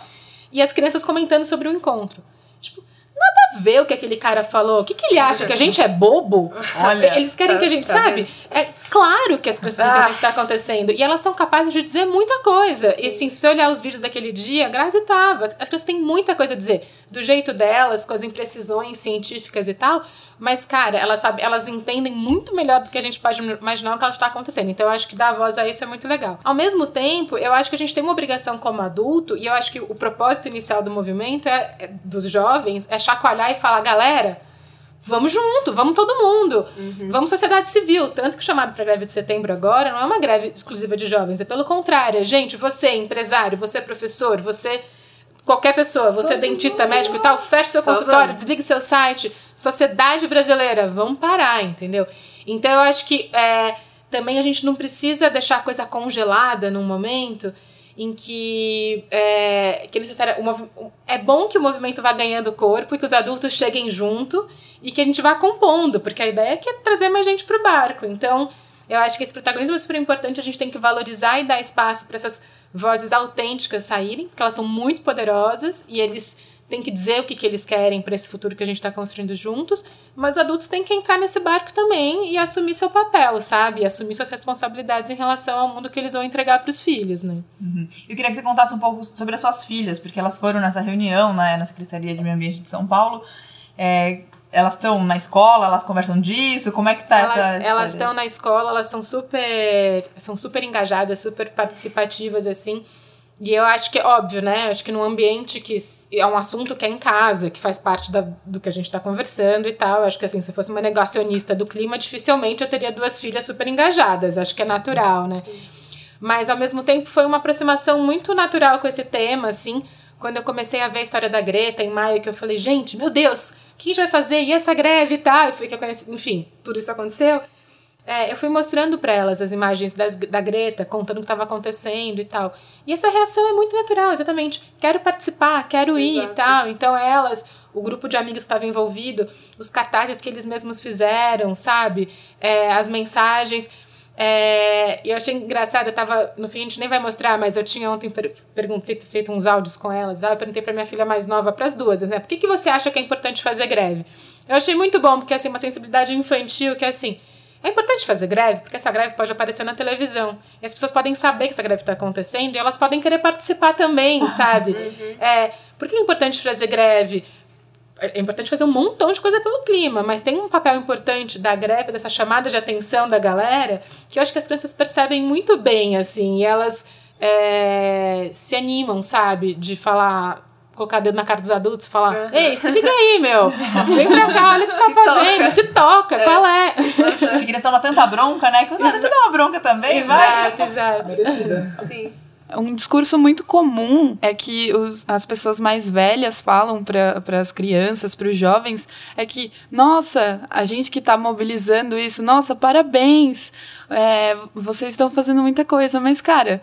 [SPEAKER 9] E as crianças comentando sobre o encontro. Tipo, nada a ver o que aquele cara falou. O que, que ele acha? Que a gente é bobo?
[SPEAKER 4] Olha.
[SPEAKER 9] Eles querem
[SPEAKER 7] tá,
[SPEAKER 9] que a gente,
[SPEAKER 7] tá
[SPEAKER 9] sabe? É, Claro que as crianças entendem o que tá acontecendo. E elas são capazes de dizer muita coisa. E sim, se você olhar os vídeos daquele dia, a Grazi tava. As crianças têm muita coisa a dizer. Do jeito delas, com as imprecisões científicas e tal. Mas, cara, elas, sabe, elas entendem muito melhor do que a gente pode imaginar o que está acontecendo. Então, eu acho que dar voz a isso é muito legal. Ao mesmo tempo, eu acho que a gente tem uma obrigação como adulto, e eu acho que o propósito inicial do movimento é, é dos jovens é chacoalhar e falar, galera vamos junto, vamos todo mundo. Uhum. Vamos sociedade civil. Tanto que o chamado para greve de setembro agora não é uma greve exclusiva de jovens, é pelo contrário. É, gente, você empresário, você professor, você qualquer pessoa, você todo dentista, médico e tal, feche seu Só consultório, vamos. desligue seu site. Sociedade brasileira, vamos parar, entendeu? Então eu acho que é, também a gente não precisa deixar a coisa congelada num momento em que é, que é necessário é bom que o movimento vá ganhando corpo e que os adultos cheguem junto e que a gente vá compondo, porque a ideia é que é trazer mais gente para o barco. Então, eu acho que esse protagonismo é super importante, a gente tem que valorizar e dar espaço para essas vozes autênticas saírem, porque elas são muito poderosas e eles têm que dizer o que, que eles querem para esse futuro que a gente está construindo juntos, mas os adultos têm que entrar nesse barco também e assumir seu papel, sabe? E assumir suas responsabilidades em relação ao mundo que eles vão entregar para os filhos, né?
[SPEAKER 4] Uhum. Eu queria que você contasse um pouco sobre as suas filhas, porque elas foram nessa reunião né, na Secretaria de Meio Ambiente de São Paulo. É, elas estão na escola, elas conversam disso? Como é que tá essa
[SPEAKER 9] Elas estão na escola, elas são super, são super engajadas, super participativas, assim. E eu acho que é óbvio, né? Acho que num ambiente que é um assunto que é em casa, que faz parte da, do que a gente está conversando e tal. Acho que assim, se eu fosse uma negacionista do clima, dificilmente eu teria duas filhas super engajadas. Acho que é natural, né? Sim. Mas ao mesmo tempo foi uma aproximação muito natural com esse tema, assim. Quando eu comecei a ver a história da Greta em maio, que eu falei, gente, meu Deus, o que a gente vai fazer? E essa greve e tal? E foi que eu conheci, enfim, tudo isso aconteceu. É, eu fui mostrando para elas as imagens das, da Greta, contando o que estava acontecendo e tal. E essa reação é muito natural, exatamente. Quero participar, quero ir Exato. e tal. Então elas, o grupo de amigos estava envolvido, os cartazes que eles mesmos fizeram, sabe? É, as mensagens. É, eu achei engraçado, eu tava. No fim, a gente nem vai mostrar, mas eu tinha ontem per, feito, feito uns áudios com elas. Eu perguntei pra minha filha mais nova, para as duas, né? Por que, que você acha que é importante fazer greve? Eu achei muito bom, porque assim, uma sensibilidade infantil que assim. É importante fazer greve, porque essa greve pode aparecer na televisão. E as pessoas podem saber que essa greve está acontecendo e elas podem querer participar também, sabe? Uhum. É, por que é importante fazer greve? é importante fazer um montão de coisa pelo clima, mas tem um papel importante da greve, dessa chamada de atenção da galera, que eu acho que as crianças percebem muito bem, assim, e elas é, se animam, sabe, de falar colocar dedo na cara dos adultos e falar: uhum. Ei, se liga aí, meu. Vem pra cá, olha o que você tá fazendo. Toca. Se toca, é. qual é?
[SPEAKER 4] Uhum. Que eles tomam tanta bronca, né? Que você te dá uma bronca também,
[SPEAKER 9] exato, vai. Exato,
[SPEAKER 8] Merecida.
[SPEAKER 6] Sim. Um discurso muito comum é que os, as pessoas mais velhas falam para as crianças, para os jovens, é que, nossa, a gente que está mobilizando isso, nossa, parabéns, é, vocês estão fazendo muita coisa, mas, cara,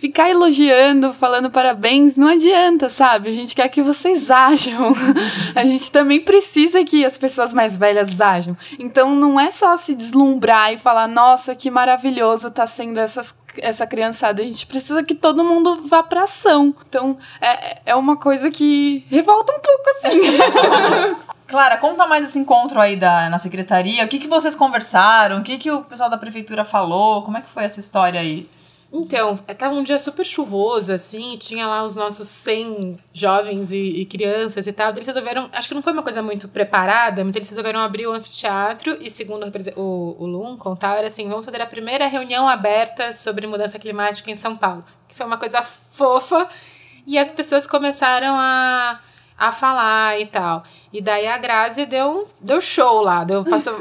[SPEAKER 6] ficar elogiando, falando parabéns, não adianta, sabe? A gente quer que vocês ajam. a gente também precisa que as pessoas mais velhas ajam. Então não é só se deslumbrar e falar, nossa, que maravilhoso tá sendo essas, essa criançada. A gente precisa que todo mundo vá pra ação. Então é, é uma coisa que revolta um pouco assim.
[SPEAKER 4] Clara, conta mais esse encontro aí da, na secretaria. O que, que vocês conversaram? O que, que o pessoal da prefeitura falou? Como é que foi essa história aí?
[SPEAKER 9] Então, estava um dia super chuvoso, assim, tinha lá os nossos 100 jovens e, e, crianças e tal. Eles resolveram, acho que não foi uma coisa muito preparada, mas eles resolveram abrir o anfiteatro e, segundo o, o Lum, contar, era assim: vamos fazer a primeira reunião aberta sobre mudança climática em São Paulo. Que foi uma coisa fofa e as pessoas começaram a a falar e tal. E daí a Grazi deu, deu show lá. Deu, passou...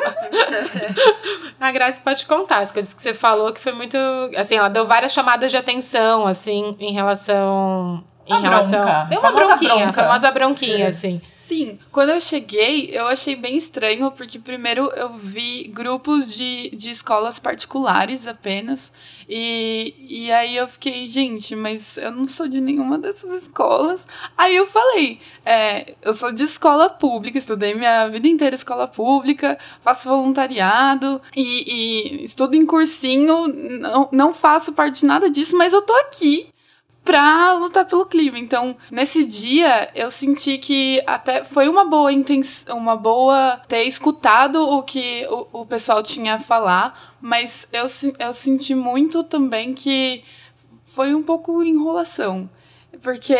[SPEAKER 9] a Grazi pode contar as coisas que você falou, que foi muito. Assim, ela deu várias chamadas de atenção, assim, em relação. Em
[SPEAKER 4] a
[SPEAKER 9] relação.
[SPEAKER 4] Bronca.
[SPEAKER 9] Deu uma famosa bronquinha, bronca. famosa bronquinha, assim.
[SPEAKER 6] Sim, quando eu cheguei, eu achei bem estranho, porque primeiro eu vi grupos de, de escolas particulares apenas. E, e aí eu fiquei, gente, mas eu não sou de nenhuma dessas escolas. Aí eu falei, é, eu sou de escola pública, estudei minha vida inteira escola pública, faço voluntariado e, e estudo em cursinho, não, não faço parte de nada disso, mas eu tô aqui para lutar pelo clima. Então, nesse dia, eu senti que até foi uma boa intenção, uma boa ter escutado o que o, o pessoal tinha a falar, mas eu, eu senti muito também que foi um pouco enrolação. Porque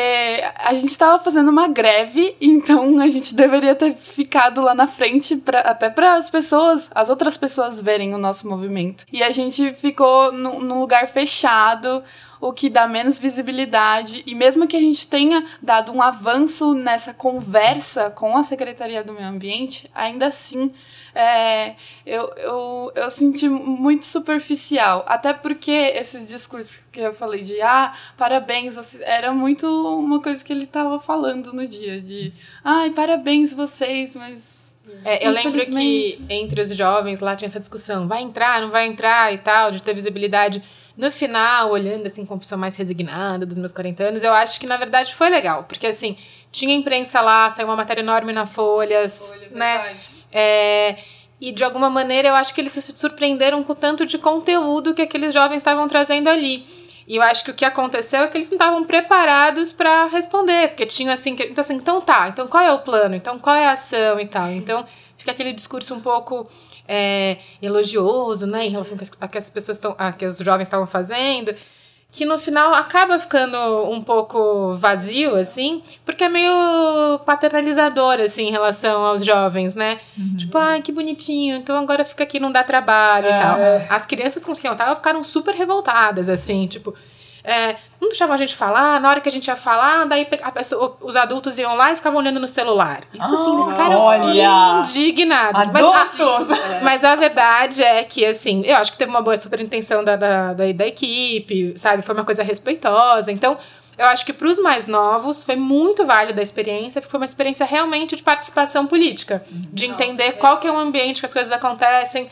[SPEAKER 6] a gente estava fazendo uma greve, então a gente deveria ter ficado lá na frente, pra, até para as pessoas, as outras pessoas verem o nosso movimento. E a gente ficou num lugar fechado, o que dá menos visibilidade. E mesmo que a gente tenha dado um avanço nessa conversa com a Secretaria do Meio Ambiente, ainda assim é, eu, eu, eu senti muito superficial. Até porque esses discursos que eu falei de ah, parabéns, você, era muito uma coisa que ele estava falando no dia, de ai, parabéns vocês, mas.
[SPEAKER 9] É, eu lembro que entre os jovens lá tinha essa discussão: vai entrar, não vai entrar e tal, de ter visibilidade. No final, olhando assim com pessoa mais resignada dos meus 40 anos, eu acho que na verdade foi legal. Porque assim, tinha imprensa lá, saiu uma matéria enorme na Folhas, Folha, né? Verdade. É, e de alguma maneira eu acho que eles se surpreenderam com o tanto de conteúdo que aqueles jovens estavam trazendo ali. E eu acho que o que aconteceu é que eles não estavam preparados para responder, porque tinham assim, que, então assim, então tá, então qual é o plano? Então qual é a ação e tal? Então fica aquele discurso um pouco é, elogioso, né, em relação a que as pessoas estão, a que os jovens estavam fazendo que no final acaba ficando um pouco vazio, assim, porque é meio paternalizador, assim, em relação aos jovens, né? Uhum. Tipo, ai, que bonitinho, então agora fica aqui, não dá trabalho é. e tal. As crianças com quem eu tava ficaram super revoltadas, assim, tipo, é, não deixava a gente falar, na hora que a gente ia falar, daí a pessoa, os adultos iam lá e ficavam olhando no celular. Isso assim, eles ficaram olha. indignados.
[SPEAKER 4] Adultos!
[SPEAKER 9] Mas a, mas a verdade é que, assim, eu acho que teve uma boa super intenção da, da, da, da equipe, sabe? Foi uma coisa respeitosa. Então, eu acho que para os mais novos foi muito válida a experiência, porque foi uma experiência realmente de participação política, de Nossa, entender é. qual que é o ambiente que as coisas acontecem,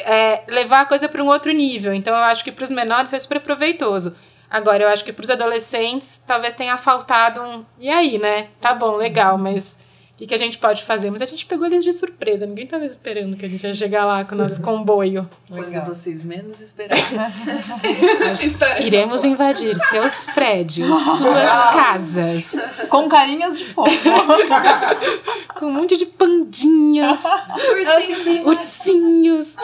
[SPEAKER 9] é, levar a coisa para um outro nível. Então, eu acho que para os menores foi super proveitoso. Agora, eu acho que para os adolescentes talvez tenha faltado um. E aí, né? Tá bom, legal, mas o que, que a gente pode fazer? Mas a gente pegou eles de surpresa, ninguém estava esperando que a gente ia chegar lá com o nosso comboio.
[SPEAKER 11] Quando vocês menos esperavam.
[SPEAKER 9] Iremos invadir seus prédios, suas casas.
[SPEAKER 4] Com carinhas de fogo.
[SPEAKER 9] com um monte de pandinhas. Ursinhos. Ursinhos.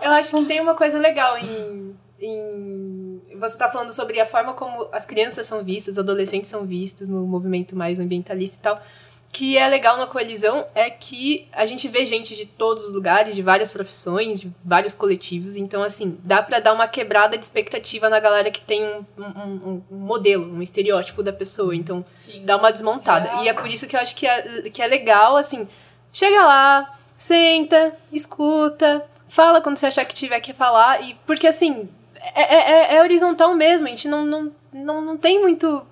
[SPEAKER 7] Eu acho que tem uma coisa legal em, em você está falando sobre a forma como as crianças são vistas, os adolescentes são vistas no movimento mais ambientalista e tal. Que é legal na coalizão é que a gente vê gente de todos os lugares, de várias profissões, de vários coletivos. Então, assim, dá para dar uma quebrada de expectativa na galera que tem um, um, um modelo, um estereótipo da pessoa. Então, Sim. dá uma desmontada. E é por isso que eu acho que é, que é legal, assim, chega lá, senta, escuta, fala quando você achar que tiver que falar. E porque, assim, é, é, é, é, horizontal mesmo, a gente não, não, não, não tem muito.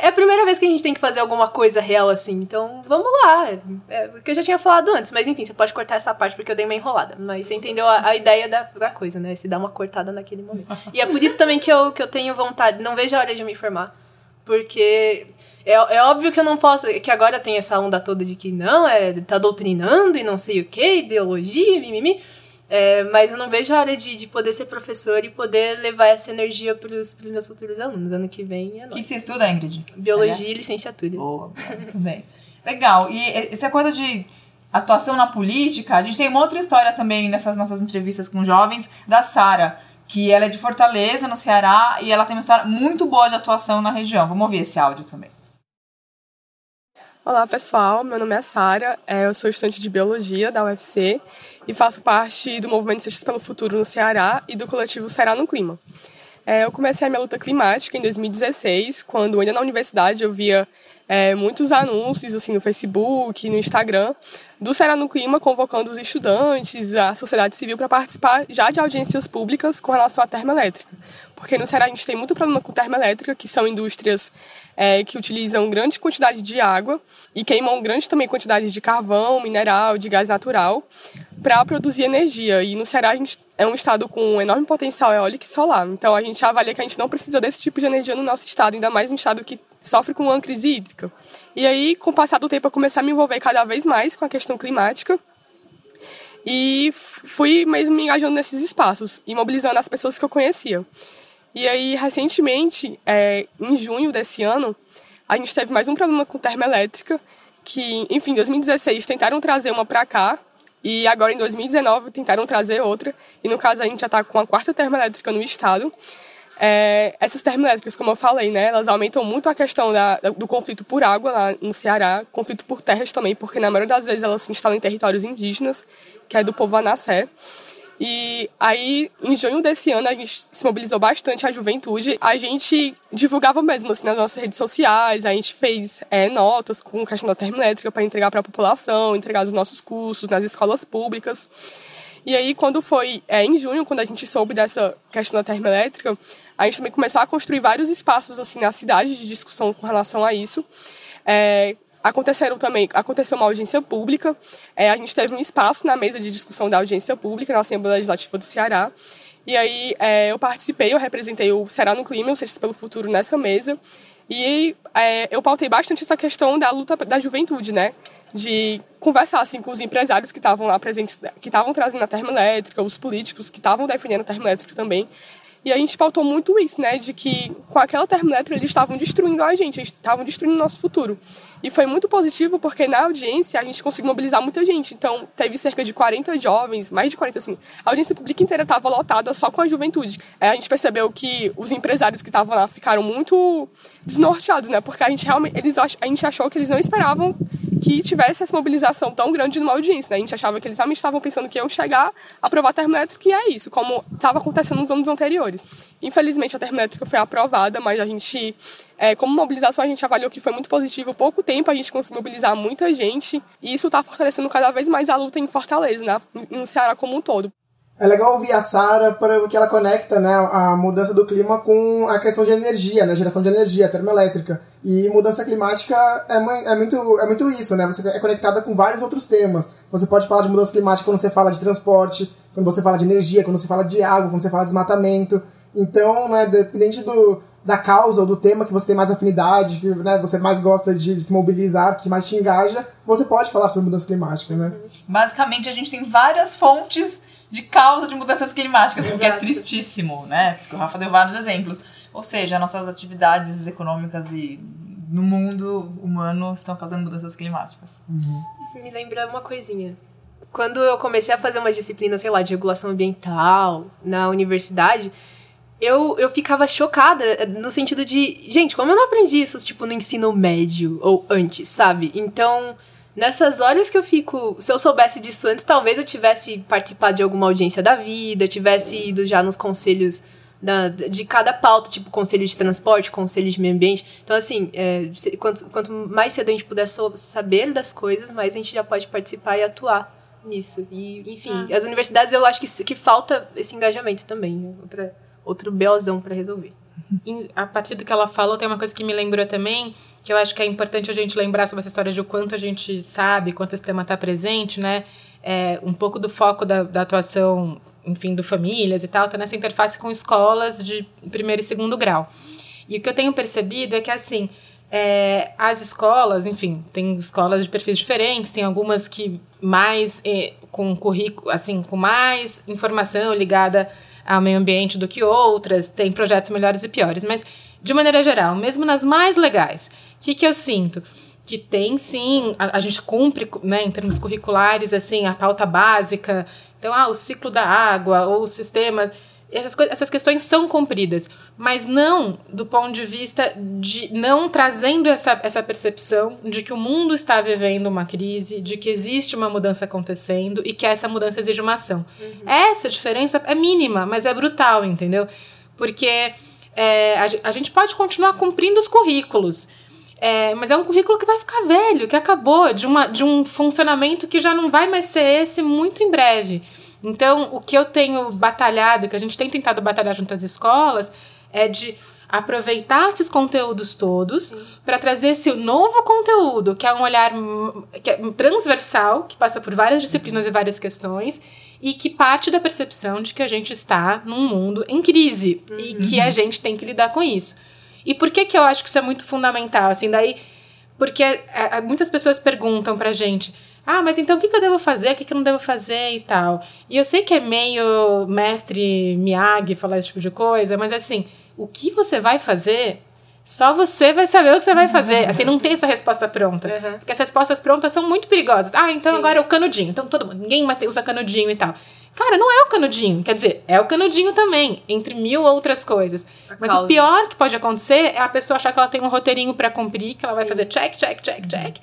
[SPEAKER 7] É a primeira vez que a gente tem que fazer alguma coisa real assim, então vamos lá. É o que eu já tinha falado antes, mas enfim, você pode cortar essa parte porque eu dei uma enrolada. Mas você entendeu a, a ideia da, da coisa, né? Se dá uma cortada naquele momento. E é por isso também que eu, que eu tenho vontade, não vejo a hora de me informar. Porque é, é óbvio que eu não posso. Que agora tem essa onda toda de que não, é tá doutrinando e não sei o que, ideologia, mimimi. É, mas eu não vejo a hora de, de poder ser professor e poder levar essa energia para os meus futuros alunos. Ano que vem é
[SPEAKER 4] O que, que, você estuda, Ingrid?
[SPEAKER 7] Biologia Aliás? e licenciatura.
[SPEAKER 4] Boa, muito bem. Legal. E essa coisa de atuação na política, a gente tem uma outra história também nessas nossas entrevistas com jovens, da Sara, que ela é de Fortaleza, no Ceará, e ela tem uma história muito boa de atuação na região. Vamos ouvir esse áudio também.
[SPEAKER 12] Olá pessoal, meu nome é Sara, é, eu sou estudante de Biologia da UFC e faço parte do Movimento Ciências pelo Futuro no Ceará e do coletivo Ceará no Clima. É, eu comecei a minha luta climática em 2016, quando ainda na universidade eu via é, muitos anúncios assim no Facebook, no Instagram, do Ceará no Clima convocando os estudantes, a sociedade civil para participar já de audiências públicas com relação à termoelétrica. Porque no Ceará a gente tem muito problema com termoelétrica, que são indústrias é, que utilizam grande quantidade de água e queimam grande também quantidade de carvão, mineral, de gás natural para produzir energia. E no Ceará a gente é um estado com um enorme potencial eólico e solar. Então a gente avalia que a gente não precisa desse tipo de energia no nosso estado, ainda mais um estado que sofre com uma crise hídrica. E aí, com o passar do tempo, eu comecei a me envolver cada vez mais com a questão climática e fui mesmo me engajando nesses espaços e mobilizando as pessoas que eu conhecia. E aí, recentemente, é, em junho desse ano, a gente teve mais um problema com termoelétrica, que, enfim, em 2016 tentaram trazer uma para cá, e agora em 2019 tentaram trazer outra, e no caso a gente já está com a quarta termoelétrica no estado. É, essas termoelétricas, como eu falei, né, elas aumentam muito a questão da, do conflito por água lá no Ceará, conflito por terras também, porque na maioria das vezes elas se instalam em territórios indígenas, que é do povo Anassé. E aí, em junho desse ano, a gente se mobilizou bastante a juventude. A gente divulgava mesmo assim, nas nossas redes sociais, a gente fez é, notas com questão da termoelétrica para entregar para a população, entregar os nossos cursos nas escolas públicas. E aí, quando foi é, em junho, quando a gente soube dessa questão da termoelétrica, a gente também começou a construir vários espaços assim na cidade de discussão com relação a isso. É, aconteceram também aconteceu uma audiência pública. É, a gente teve um espaço na mesa de discussão da audiência pública na Assembleia Legislativa do Ceará. E aí é, eu participei eu representei o Ceará no Clima o Ciências pelo Futuro nessa mesa. E é, eu pautei bastante essa questão da luta da juventude né? De conversar assim com os empresários que estavam lá presentes que estavam trazendo a termoelétrica os políticos que estavam defendendo a termoelétrica também e a gente pautou muito isso, né? De que com aquela termoelétrica eles estavam destruindo a gente, eles estavam destruindo o nosso futuro. E foi muito positivo porque na audiência a gente conseguiu mobilizar muita gente. Então teve cerca de 40 jovens, mais de 40 assim. A audiência pública inteira estava lotada só com a juventude. É, a gente percebeu que os empresários que estavam lá ficaram muito desnorteados, né? Porque a gente realmente, eles, a gente achou que eles não esperavam que tivesse essa mobilização tão grande numa audiência. Né? A gente achava que eles realmente estavam pensando que iam chegar, aprovar a termoelétrica e é isso, como estava acontecendo nos anos anteriores. Infelizmente a termoelétrica foi aprovada, mas a gente, é, como mobilização, a gente avaliou que foi muito positivo. Pouco tempo a gente conseguiu mobilizar muita gente e isso está fortalecendo cada vez mais a luta em Fortaleza, né? no Ceará como um todo.
[SPEAKER 8] É legal ouvir a Sara porque ela conecta né, a mudança do clima com a questão de energia, né, geração de energia termoelétrica. E mudança climática é, é, muito, é muito isso, né? Você é conectada com vários outros temas. Você pode falar de mudança climática quando você fala de transporte, quando você fala de energia, quando você fala de água, quando você fala de desmatamento. Então, né, dependente do, da causa ou do tema que você tem mais afinidade, que né, você mais gosta de se mobilizar, que mais te engaja, você pode falar sobre mudança climática, né?
[SPEAKER 4] Basicamente, a gente tem várias fontes de causa de mudanças climáticas, Exato. o que é tristíssimo, né? Porque o Rafa deu vários exemplos. Ou seja, nossas atividades econômicas e no mundo humano estão causando mudanças climáticas.
[SPEAKER 7] Uhum. Isso me lembra uma coisinha. Quando eu comecei a fazer uma disciplina, sei lá, de regulação ambiental na universidade, eu, eu ficava chocada no sentido de, gente, como eu não aprendi isso, tipo, no ensino médio ou antes, sabe? Então, nessas horas que eu fico. Se eu soubesse disso antes, talvez eu tivesse participado de alguma audiência da vida, tivesse ido já nos conselhos da, de cada pauta, tipo conselho de transporte, conselho de meio ambiente. Então, assim, é, quanto, quanto mais cedo a gente puder saber das coisas, mais a gente já pode participar e atuar nisso. E, enfim, ah. as universidades eu acho que, que falta esse engajamento também. Outra, outro beozão para resolver
[SPEAKER 9] a partir do que ela falou, tem uma coisa que me lembrou também, que eu acho que é importante a gente lembrar sobre essa história de o quanto a gente sabe, quanto esse tema está presente, né? É, um pouco do foco da, da atuação, enfim, do famílias e tal, está nessa interface com escolas de primeiro e segundo grau. E o que eu tenho percebido é que, assim, é, as escolas, enfim, tem escolas de perfis diferentes, tem algumas que mais é, com currículo, assim, com mais informação ligada ao meio ambiente do que outras, tem projetos melhores e piores, mas de maneira geral, mesmo nas mais legais, o que, que eu sinto? Que tem sim, a, a gente cumpre, né, em termos curriculares, assim, a pauta básica, então, ah, o ciclo da água, ou o sistema essas, essas questões são cumpridas, mas não do ponto de vista de não trazendo essa, essa percepção de que o mundo está vivendo uma crise, de que existe uma mudança acontecendo e que essa mudança exige uma ação. Uhum. Essa diferença é mínima, mas é brutal, entendeu? Porque é, a, a gente pode continuar cumprindo os currículos. É, mas é um currículo que vai ficar velho, que acabou, de, uma, de um funcionamento que já não vai mais ser esse muito em breve. Então, o que eu tenho batalhado, que a gente tem tentado batalhar junto às escolas, é de aproveitar esses conteúdos todos para trazer esse novo conteúdo, que é um olhar que é transversal, que passa por várias disciplinas e várias questões, e que parte da percepção de que a gente está num mundo em crise uhum. e que a gente tem que lidar com isso. E por que, que eu acho que isso é muito fundamental? Assim, daí, porque é, é, muitas pessoas perguntam pra gente Ah, mas então o que, que eu devo fazer, o que, que eu não devo fazer e tal. E eu sei que é meio mestre Miyagi falar esse tipo de coisa, mas assim, o que você vai fazer só você vai saber o que você vai fazer. Assim, não tem essa resposta pronta.
[SPEAKER 7] Uhum.
[SPEAKER 9] Porque as respostas prontas são muito perigosas. Ah, então agora é o canudinho. Então todo mundo, ninguém mais usa canudinho e tal. Cara, não é o canudinho. Quer dizer, é o canudinho também, entre mil outras coisas. Mas
[SPEAKER 7] causa.
[SPEAKER 9] o pior que pode acontecer é a pessoa achar que ela tem um roteirinho pra cumprir, que ela vai fazer check, check, check, check.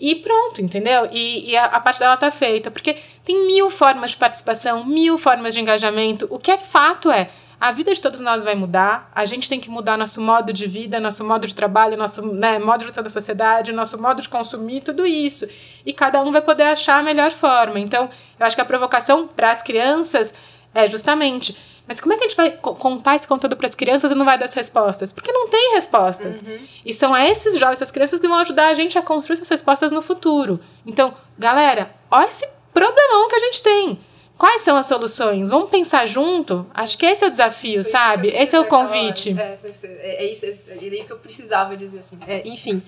[SPEAKER 9] E pronto, entendeu? E, e a, a parte dela tá feita. Porque tem mil formas de participação, mil formas de engajamento. O que é fato é, a vida de todos nós vai mudar, a gente tem que mudar nosso modo de vida, nosso modo de trabalho, nosso né, modo de estar da sociedade, nosso modo de consumir, tudo isso. E cada um vai poder achar a melhor forma. Então, eu acho que a provocação para as crianças é justamente. Mas como é que a gente vai co- contar esse conteúdo para as crianças e não vai dar as respostas? Porque não tem respostas. E são esses jovens, essas crianças que vão ajudar a gente a construir essas respostas no futuro. Então, galera, olha esse problemão que a gente tem. Quais são as soluções? Vamos pensar junto? Acho que esse é o desafio, sabe? Esse é o convite.
[SPEAKER 7] É, é, é isso, é, é isso que eu precisava dizer, assim. É, enfim.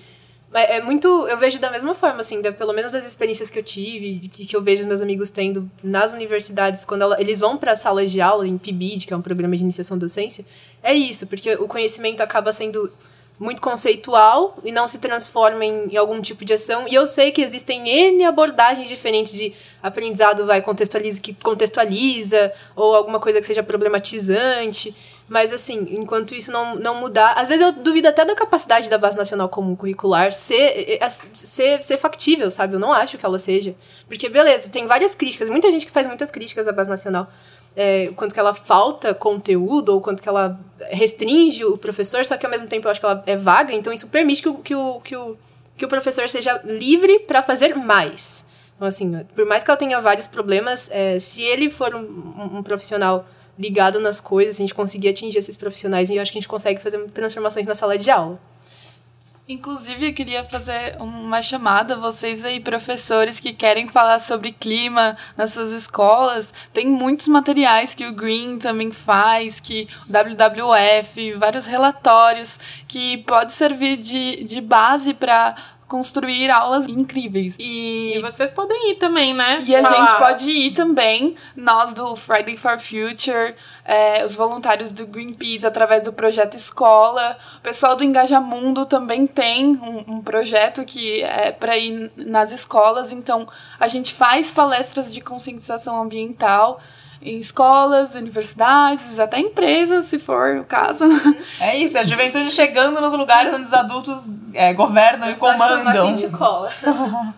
[SPEAKER 7] É muito. Eu vejo da mesma forma, assim, da- pelo menos das experiências que eu tive, que, que eu vejo meus amigos tendo nas universidades, quando ela- eles vão para salas de aula em PIBID, que é um programa de iniciação à docência, é isso, porque o conhecimento acaba sendo muito conceitual e não se transforma em, em algum tipo de ação. E eu sei que existem N abordagens diferentes de aprendizado vai contextualiza, que contextualiza, ou alguma coisa que seja problematizante. Mas, assim, enquanto isso não, não mudar. Às vezes eu duvido até da capacidade da Base Nacional Comum Curricular ser, eh, ser, ser factível, sabe? Eu não acho que ela seja. Porque, beleza, tem várias críticas, muita gente que faz muitas críticas à Base Nacional. É, quanto que ela falta conteúdo, ou quanto que ela restringe o professor, só que ao mesmo tempo eu acho que ela é vaga, então isso permite que o, que o, que o, que o professor seja livre para fazer mais. Então, assim, por mais que ela tenha vários problemas, é, se ele for um- um profissional ligado nas coisas, a gente conseguir atingir esses profissionais, eu acho que a gente consegue fazer transformações na sala de aula.
[SPEAKER 6] Inclusive, eu queria fazer uma chamada vocês aí, professores que querem falar sobre clima nas suas escolas. Tem muitos materiais que o Green também faz, que o WWF, vários relatórios que pode servir de, de base para construir aulas incríveis. E,
[SPEAKER 9] E vocês podem ir também, né?
[SPEAKER 6] e a
[SPEAKER 9] Falar.
[SPEAKER 6] gente pode ir também, nós do Friday for Future, é, os voluntários do Greenpeace através do projeto Escola. O pessoal do Engajamundo também tem um, um projeto que é para ir nas escolas. Então, a gente faz palestras de conscientização ambiental em escolas, universidades, até empresas, se for o caso.
[SPEAKER 4] É isso, é a juventude chegando nos lugares onde os adultos é, governam e comandam.
[SPEAKER 7] cola.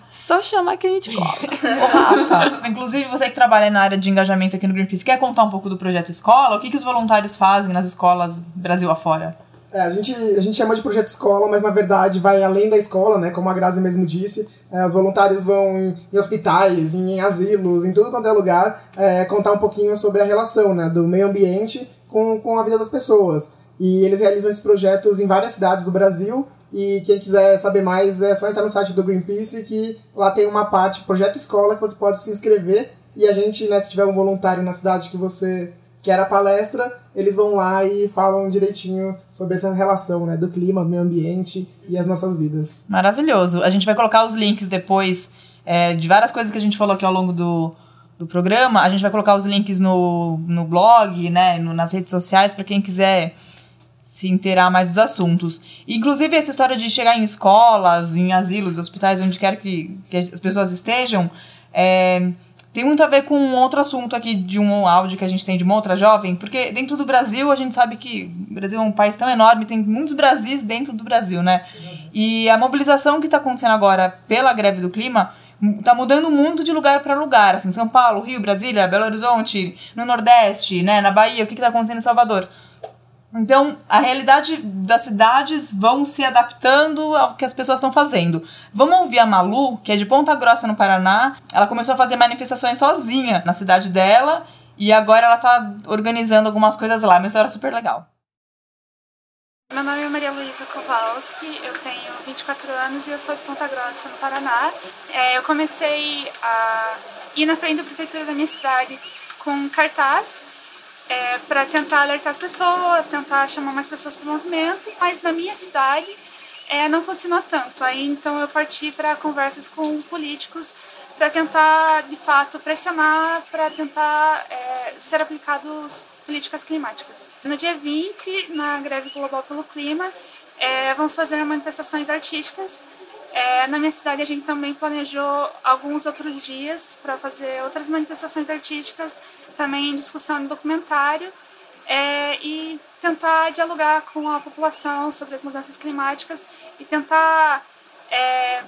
[SPEAKER 6] Só chamar que a gente cobra.
[SPEAKER 4] Ô, Rafa, inclusive você que trabalha na área de engajamento aqui no Greenpeace, quer contar um pouco do projeto Escola? O que, que os voluntários fazem nas escolas Brasil afora?
[SPEAKER 8] É, a gente, a gente chama de projeto escola, mas na verdade vai além da escola, né? Como a Grazi mesmo disse. É, os voluntários vão em, em hospitais, em, asilos, em tudo quanto é lugar, é, contar um pouquinho sobre a relação né, do meio ambiente com, com a vida das pessoas. E eles realizam esses projetos em várias cidades do Brasil. E quem quiser saber mais é só entrar no site do Greenpeace, que lá tem uma parte, Projeto Escola, que você pode se inscrever. E a gente, né, se tiver um voluntário na cidade que você quer a palestra, eles vão lá e falam direitinho sobre essa relação, né, do clima, do meio ambiente e as nossas vidas.
[SPEAKER 4] Maravilhoso. A gente vai colocar os links depois é, de várias coisas que a gente falou aqui ao longo do, do programa. A gente vai colocar os links no, no blog, né, no- nas redes sociais, para quem quiser se inteirar mais dos assuntos. Inclusive, essa história de chegar em escolas, em asilos, hospitais, onde quer que, que as pessoas estejam, é, tem muito a ver com um outro assunto aqui de um áudio que a gente tem de uma outra jovem, porque dentro do Brasil a gente sabe que o Brasil é um país tão enorme, tem muitos Brasis dentro do Brasil, né? E a mobilização que está acontecendo agora pela greve do clima tá mudando muito de lugar para lugar, assim, São Paulo, Rio, Brasília, Belo Horizonte, no Nordeste, né, na Bahia, o que está acontecendo em Salvador. Então, a realidade das cidades vão se adaptando ao que as pessoas estão fazendo. Vamos ouvir a Malu, que é de Ponta Grossa, no Paraná. Ela começou a fazer manifestações sozinha na cidade dela e agora ela tá organizando algumas coisas lá. Uma história super legal.
[SPEAKER 13] Meu nome é Maria Luísa Kowalski, eu tenho 24 anos e eu sou de Ponta Grossa, no Paraná. É, eu comecei a ir na frente da prefeitura da minha cidade com cartaz é, para tentar alertar as pessoas, tentar chamar mais pessoas para o movimento, mas na minha cidade é, não funcionou tanto. Aí então eu parti para conversas com políticos para tentar, de fato, pressionar para tentar é, ser aplicados políticas climáticas. No dia 20, na greve global pelo clima, é, vamos fazer manifestações artísticas. É, na minha cidade, a gente também planejou alguns outros dias para fazer outras manifestações artísticas, também discussão de documentário é, e tentar dialogar com a população sobre as mudanças climáticas e tentar é,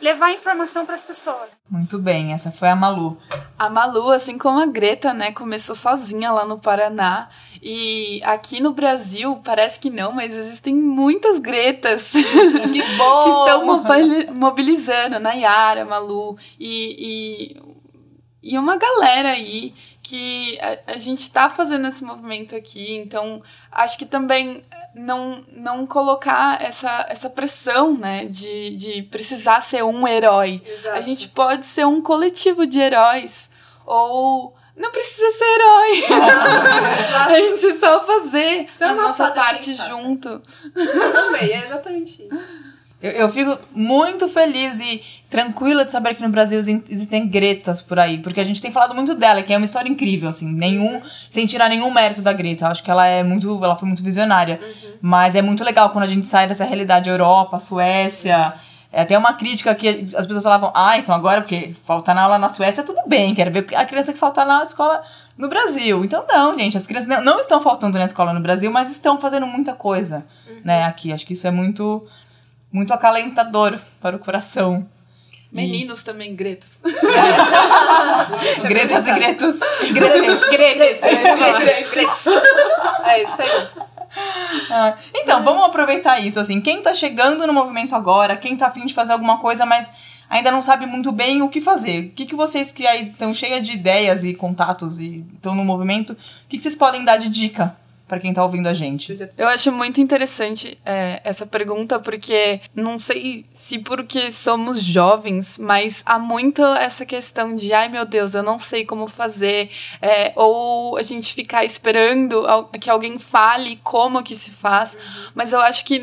[SPEAKER 13] levar informação para as pessoas.
[SPEAKER 4] Muito bem, essa foi a Malu.
[SPEAKER 6] A Malu, assim como a Greta, né, começou sozinha lá no Paraná. E aqui no Brasil, parece que não, mas existem muitas Gretas
[SPEAKER 4] que, bom!
[SPEAKER 6] que estão mobilizando, Nayara, Malu e, e, e uma galera aí que a, a gente está fazendo esse movimento aqui, então acho que também não, não colocar essa, essa pressão, né, de, de precisar ser um herói.
[SPEAKER 7] Exato.
[SPEAKER 6] A gente pode ser um coletivo de heróis, ou não precisa ser herói. a gente só fazer
[SPEAKER 7] Você é
[SPEAKER 6] a
[SPEAKER 7] uma
[SPEAKER 6] nossa parte junto.
[SPEAKER 7] Também, é exatamente isso.
[SPEAKER 4] Eu, eu fico muito feliz e tranquila de saber que no Brasil exi- existem Gretas por aí, porque a gente tem falado muito dela, que é uma história incrível, assim, nenhum, sem tirar nenhum mérito da Greta. Eu acho que ela é muito, ela foi muito visionária. Mas é muito legal quando a gente sai dessa realidade Europa, Suécia. É até uma crítica que as pessoas falavam, ah, então agora, porque faltar na aula na Suécia, tudo bem, quero ver a criança que falta na escola no Brasil. Então, não, gente, as crianças não, não estão faltando na escola no Brasil, mas estão fazendo muita coisa, né, aqui. Acho que isso é muito, muito acalentador para o coração.
[SPEAKER 6] Meninos também, Gretos.
[SPEAKER 4] Gretas e Gretos.
[SPEAKER 7] Gretes.
[SPEAKER 4] Gretes,
[SPEAKER 7] Gretes. É isso aí.
[SPEAKER 4] Ah, então, vamos aproveitar isso, assim. Quem tá chegando no movimento agora, quem tá afim de fazer alguma coisa, mas ainda não sabe muito bem o que fazer. O que, que vocês que aí estão cheias de ideias e contatos e estão no movimento, o que, que vocês podem dar de dica para quem tá ouvindo a gente?
[SPEAKER 6] Eu acho muito interessante é, essa pergunta, porque não sei se porque somos jovens, mas há muito essa questão de ai meu Deus, eu não sei como fazer, é, ou a gente ficar esperando que alguém fale como que se faz. Mas eu acho que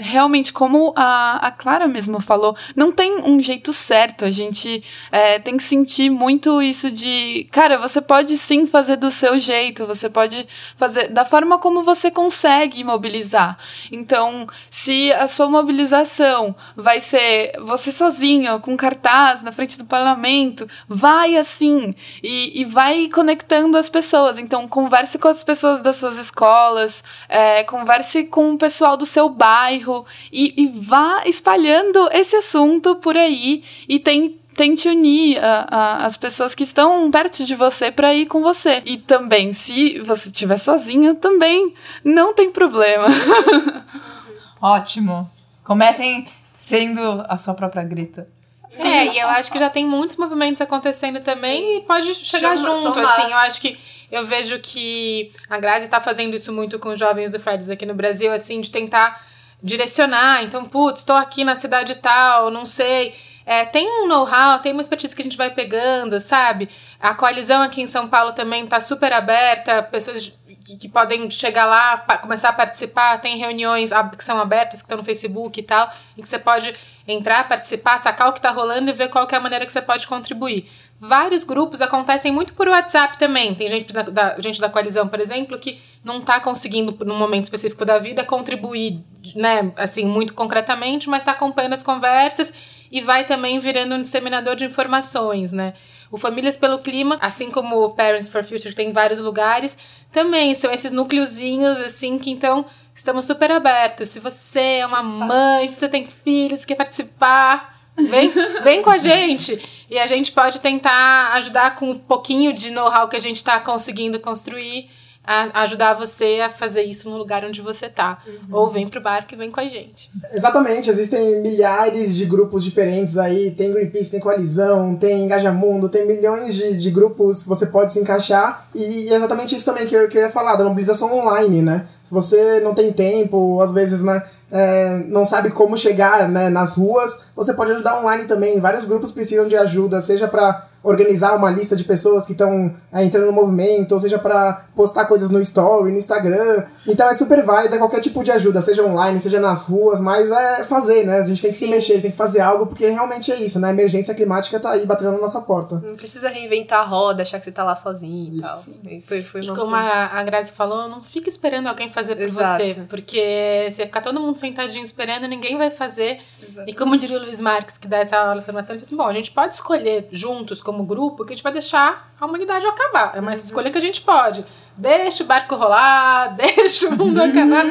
[SPEAKER 6] realmente, como a, a Clara mesmo falou, não tem um jeito certo. A gente é, tem que sentir muito isso de, cara, você pode sim fazer do seu jeito, você pode fazer da forma como você consegue mobilizar. Então, se a sua mobilização vai ser você sozinho, com cartaz na frente do parlamento, vai assim e, e vai conectando as pessoas. Então, converse com as pessoas das suas escolas, é, converse com o pessoal do seu bairro e, e vá espalhando esse assunto por aí e tem tente unir a- a- as pessoas que estão perto de você para ir com você. E também, se você estiver sozinha, também não tem problema.
[SPEAKER 4] Ótimo. Comecem sendo a sua própria Greta.
[SPEAKER 9] É, e eu acho que já tem muitos movimentos acontecendo também e pode chegar
[SPEAKER 7] Chama-
[SPEAKER 9] junto,
[SPEAKER 7] somar.
[SPEAKER 9] assim. Eu acho que eu vejo que a Grazi está fazendo isso muito com os jovens do Fridays aqui no Brasil, assim, de tentar direcionar. Então, putz, estou aqui na cidade tal, não sei. É, tem um know-how, tem uma expertise que a gente vai pegando, sabe? A coalizão aqui em São Paulo também está super aberta, pessoas que, que podem chegar lá, começar a participar, tem reuniões que são abertas, que estão no Facebook e tal, em que você pode entrar, participar, sacar o que está rolando e ver qual é a maneira que você pode contribuir. Vários grupos acontecem muito por WhatsApp também. Tem gente da, da- gente da coalizão, por exemplo, que não está conseguindo, num momento específico da vida, contribuir, né, assim, muito concretamente, mas está acompanhando as conversas e vai também virando um disseminador de informações, né? O Famílias pelo Clima, assim como o Parents for Future, que tem em vários lugares, também são esses núcleozinhos, assim, que então estamos super abertos. Se você é uma mãe, se você tem filhos, quer participar, vem, vem com a gente. E a gente pode tentar ajudar com um pouquinho de know-how que a gente está conseguindo construir, a ajudar você a fazer isso no lugar onde você tá. Ou vem pro barco e vem com a gente.
[SPEAKER 8] Exatamente, existem milhares de grupos diferentes aí, tem Greenpeace, tem Coalizão, tem Engajamundo, tem milhões de, de grupos que você pode se encaixar, e é exatamente isso também que eu, que eu ia falar, da mobilização online, né? Se você não tem tempo, às vezes, né, é, não sabe como chegar né, nas ruas, você pode ajudar online também, vários grupos precisam de ajuda, seja para organizar uma lista de pessoas que estão é, entrando no movimento, ou seja, para postar coisas no story, no Instagram. Então é super válida qualquer tipo de ajuda, seja online, seja nas ruas, mas é fazer, né? A gente tem que
[SPEAKER 7] Sim.
[SPEAKER 8] se mexer, a gente tem que fazer algo, porque realmente é isso, né? A emergência climática tá aí batendo na nossa porta.
[SPEAKER 7] Não precisa reinventar a roda, achar que você tá lá sozinho e tal. E Foi, foi
[SPEAKER 9] E como a, a Grazi falou, não fica esperando alguém fazer por
[SPEAKER 7] Exato.
[SPEAKER 9] você. Porque se ficar todo mundo sentadinho esperando, ninguém vai fazer. E como diria o Luiz Marques, que dá essa aula de formação, ele disse assim: bom, a gente pode escolher juntos, como grupo, que a gente vai deixar a humanidade acabar. É uma escolha que a gente pode. Deixa o barco rolar, deixa o mundo acabar.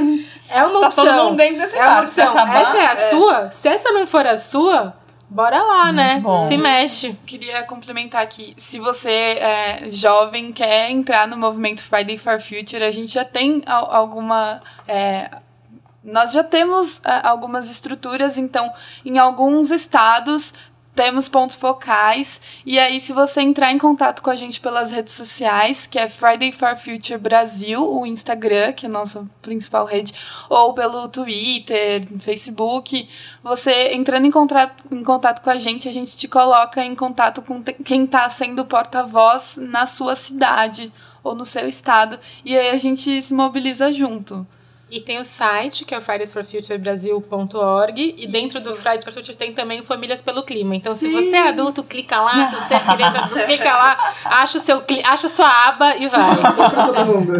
[SPEAKER 9] É uma
[SPEAKER 4] Tá
[SPEAKER 9] opção.
[SPEAKER 4] todo mundo dentro desse
[SPEAKER 9] é uma
[SPEAKER 4] barco,
[SPEAKER 9] opção.
[SPEAKER 4] acabar,
[SPEAKER 9] essa é a
[SPEAKER 4] é.
[SPEAKER 9] sua? Se essa não for a sua, bora lá, né?
[SPEAKER 6] bom.
[SPEAKER 9] Se mexe.
[SPEAKER 6] Queria complementar aqui. Se você é jovem, quer entrar no movimento Friday for Future, a gente já tem al- alguma. é, nós já temos é, algumas estruturas, então, em alguns estados. Temos pontos focais. E aí, se você entrar em contato com a gente pelas redes sociais, que é Friday for Future Brasil, o Instagram, que é a nossa principal rede, ou pelo Twitter, Facebook, você entrando em contato, em contato com a gente, a gente te coloca em contato com quem está sendo porta-voz na sua cidade ou no seu estado. E aí a gente se mobiliza junto.
[SPEAKER 9] E tem o site, que é o fridaysforfuturebrasil.org. E dentro do Fridays for Future tem também o Famílias pelo Clima. Então, se
[SPEAKER 6] Sim.
[SPEAKER 9] você é adulto, clica lá. Se você é criança, clica lá. Acha, o seu, cli- acha a sua aba e vai.
[SPEAKER 8] pra todo mundo.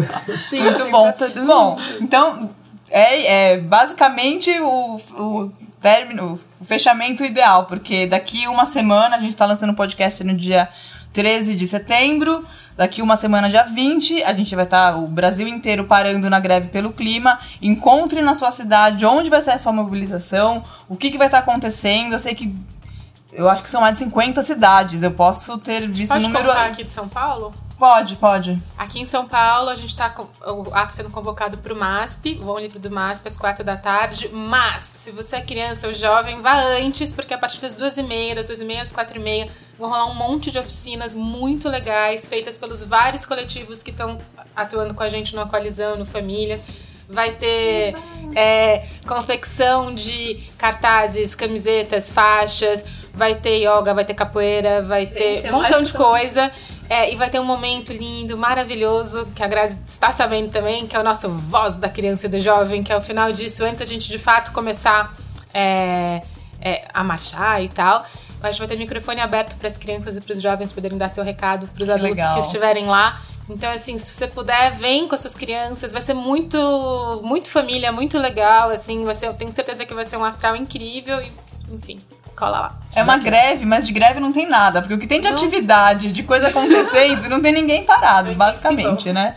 [SPEAKER 4] Sim, muito bom. Bom, então, é, é basicamente o, o término, o fechamento ideal, porque daqui uma semana, a gente tá lançando o podcast no dia 13 de setembro, daqui uma semana, dia 20, a gente vai estar o Brasil inteiro parando na greve pelo clima. Encontre na sua cidade onde vai ser a sua mobilização, o que, que vai estar acontecendo. Eu sei que. Eu acho que são mais de 50 cidades. Eu posso ter visto o
[SPEAKER 9] Pode
[SPEAKER 4] número.
[SPEAKER 9] contar aqui de São Paulo?
[SPEAKER 4] Pode, pode.
[SPEAKER 9] Aqui em São Paulo, a gente está o ato sendo convocado para o MASP, o Vão Livre do MASP, às quatro da tarde. Mas, se você é criança ou jovem, vá antes, porque a partir das duas e meia, das duas e meia às quatro e meia, vão rolar um monte de oficinas muito legais, feitas pelos vários coletivos que estão atuando com a gente no Aqualizando Famílias. Vai ter é, confecção de cartazes, camisetas, faixas, vai ter yoga, vai ter capoeira, vai ter
[SPEAKER 7] é
[SPEAKER 9] um montão de coisa. É, e vai ter um momento lindo, maravilhoso, que a Grazi está sabendo também, que é o nosso Voz da Criança e do Jovem, que é o final disso, antes a gente de fato começar é, é, a marchar e tal. A gente vai ter microfone aberto para as crianças e para os jovens poderem dar seu recado para os adultos
[SPEAKER 4] legal.
[SPEAKER 9] que estiverem lá. Então, assim, se você puder, vem com as suas crianças. Vai ser muito, muito família, muito legal. Assim, vai ser, eu tenho certeza que vai ser um astral incrível. E, enfim, cola lá.
[SPEAKER 4] É uma greve, mas de greve não tem nada, porque o que tem de atividade, de coisa acontecendo, não tem ninguém parado, basicamente, né?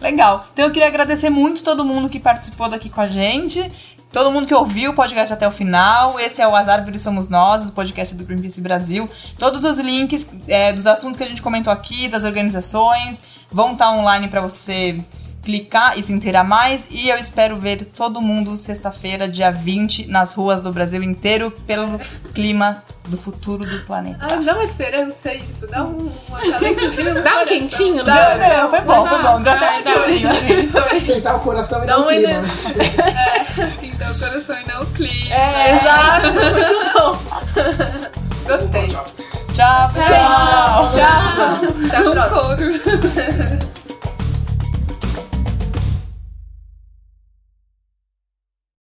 [SPEAKER 4] Legal. Então eu queria agradecer muito todo mundo que participou daqui com a gente, todo mundo que ouviu o podcast até o final. Esse é o As Árvores Somos Nós, o podcast do Greenpeace Brasil. Todos os links é, dos assuntos que a gente comentou aqui, das organizações, vão estar online para você clicar e se inteirar mais. E eu espero ver todo mundo sexta-feira, dia 20, nas ruas do Brasil inteiro, pelo clima do futuro do planeta.
[SPEAKER 7] Ah, dá uma esperança isso, dá um, um no
[SPEAKER 9] Dá um
[SPEAKER 7] coração.
[SPEAKER 9] quentinho
[SPEAKER 7] Dá,
[SPEAKER 9] coração.
[SPEAKER 4] Não, foi bom, foi bom. Até um
[SPEAKER 9] dá.
[SPEAKER 4] friozinho, assim.
[SPEAKER 8] Esquentar o coração e
[SPEAKER 7] Dá
[SPEAKER 8] não o
[SPEAKER 7] uma
[SPEAKER 8] clima.
[SPEAKER 11] Então o coração e não o clima.
[SPEAKER 7] É, exato, muito bom. Gostei.
[SPEAKER 4] Tchau, pessoal.
[SPEAKER 7] Tchau. Até a próxima.
[SPEAKER 11] Couro.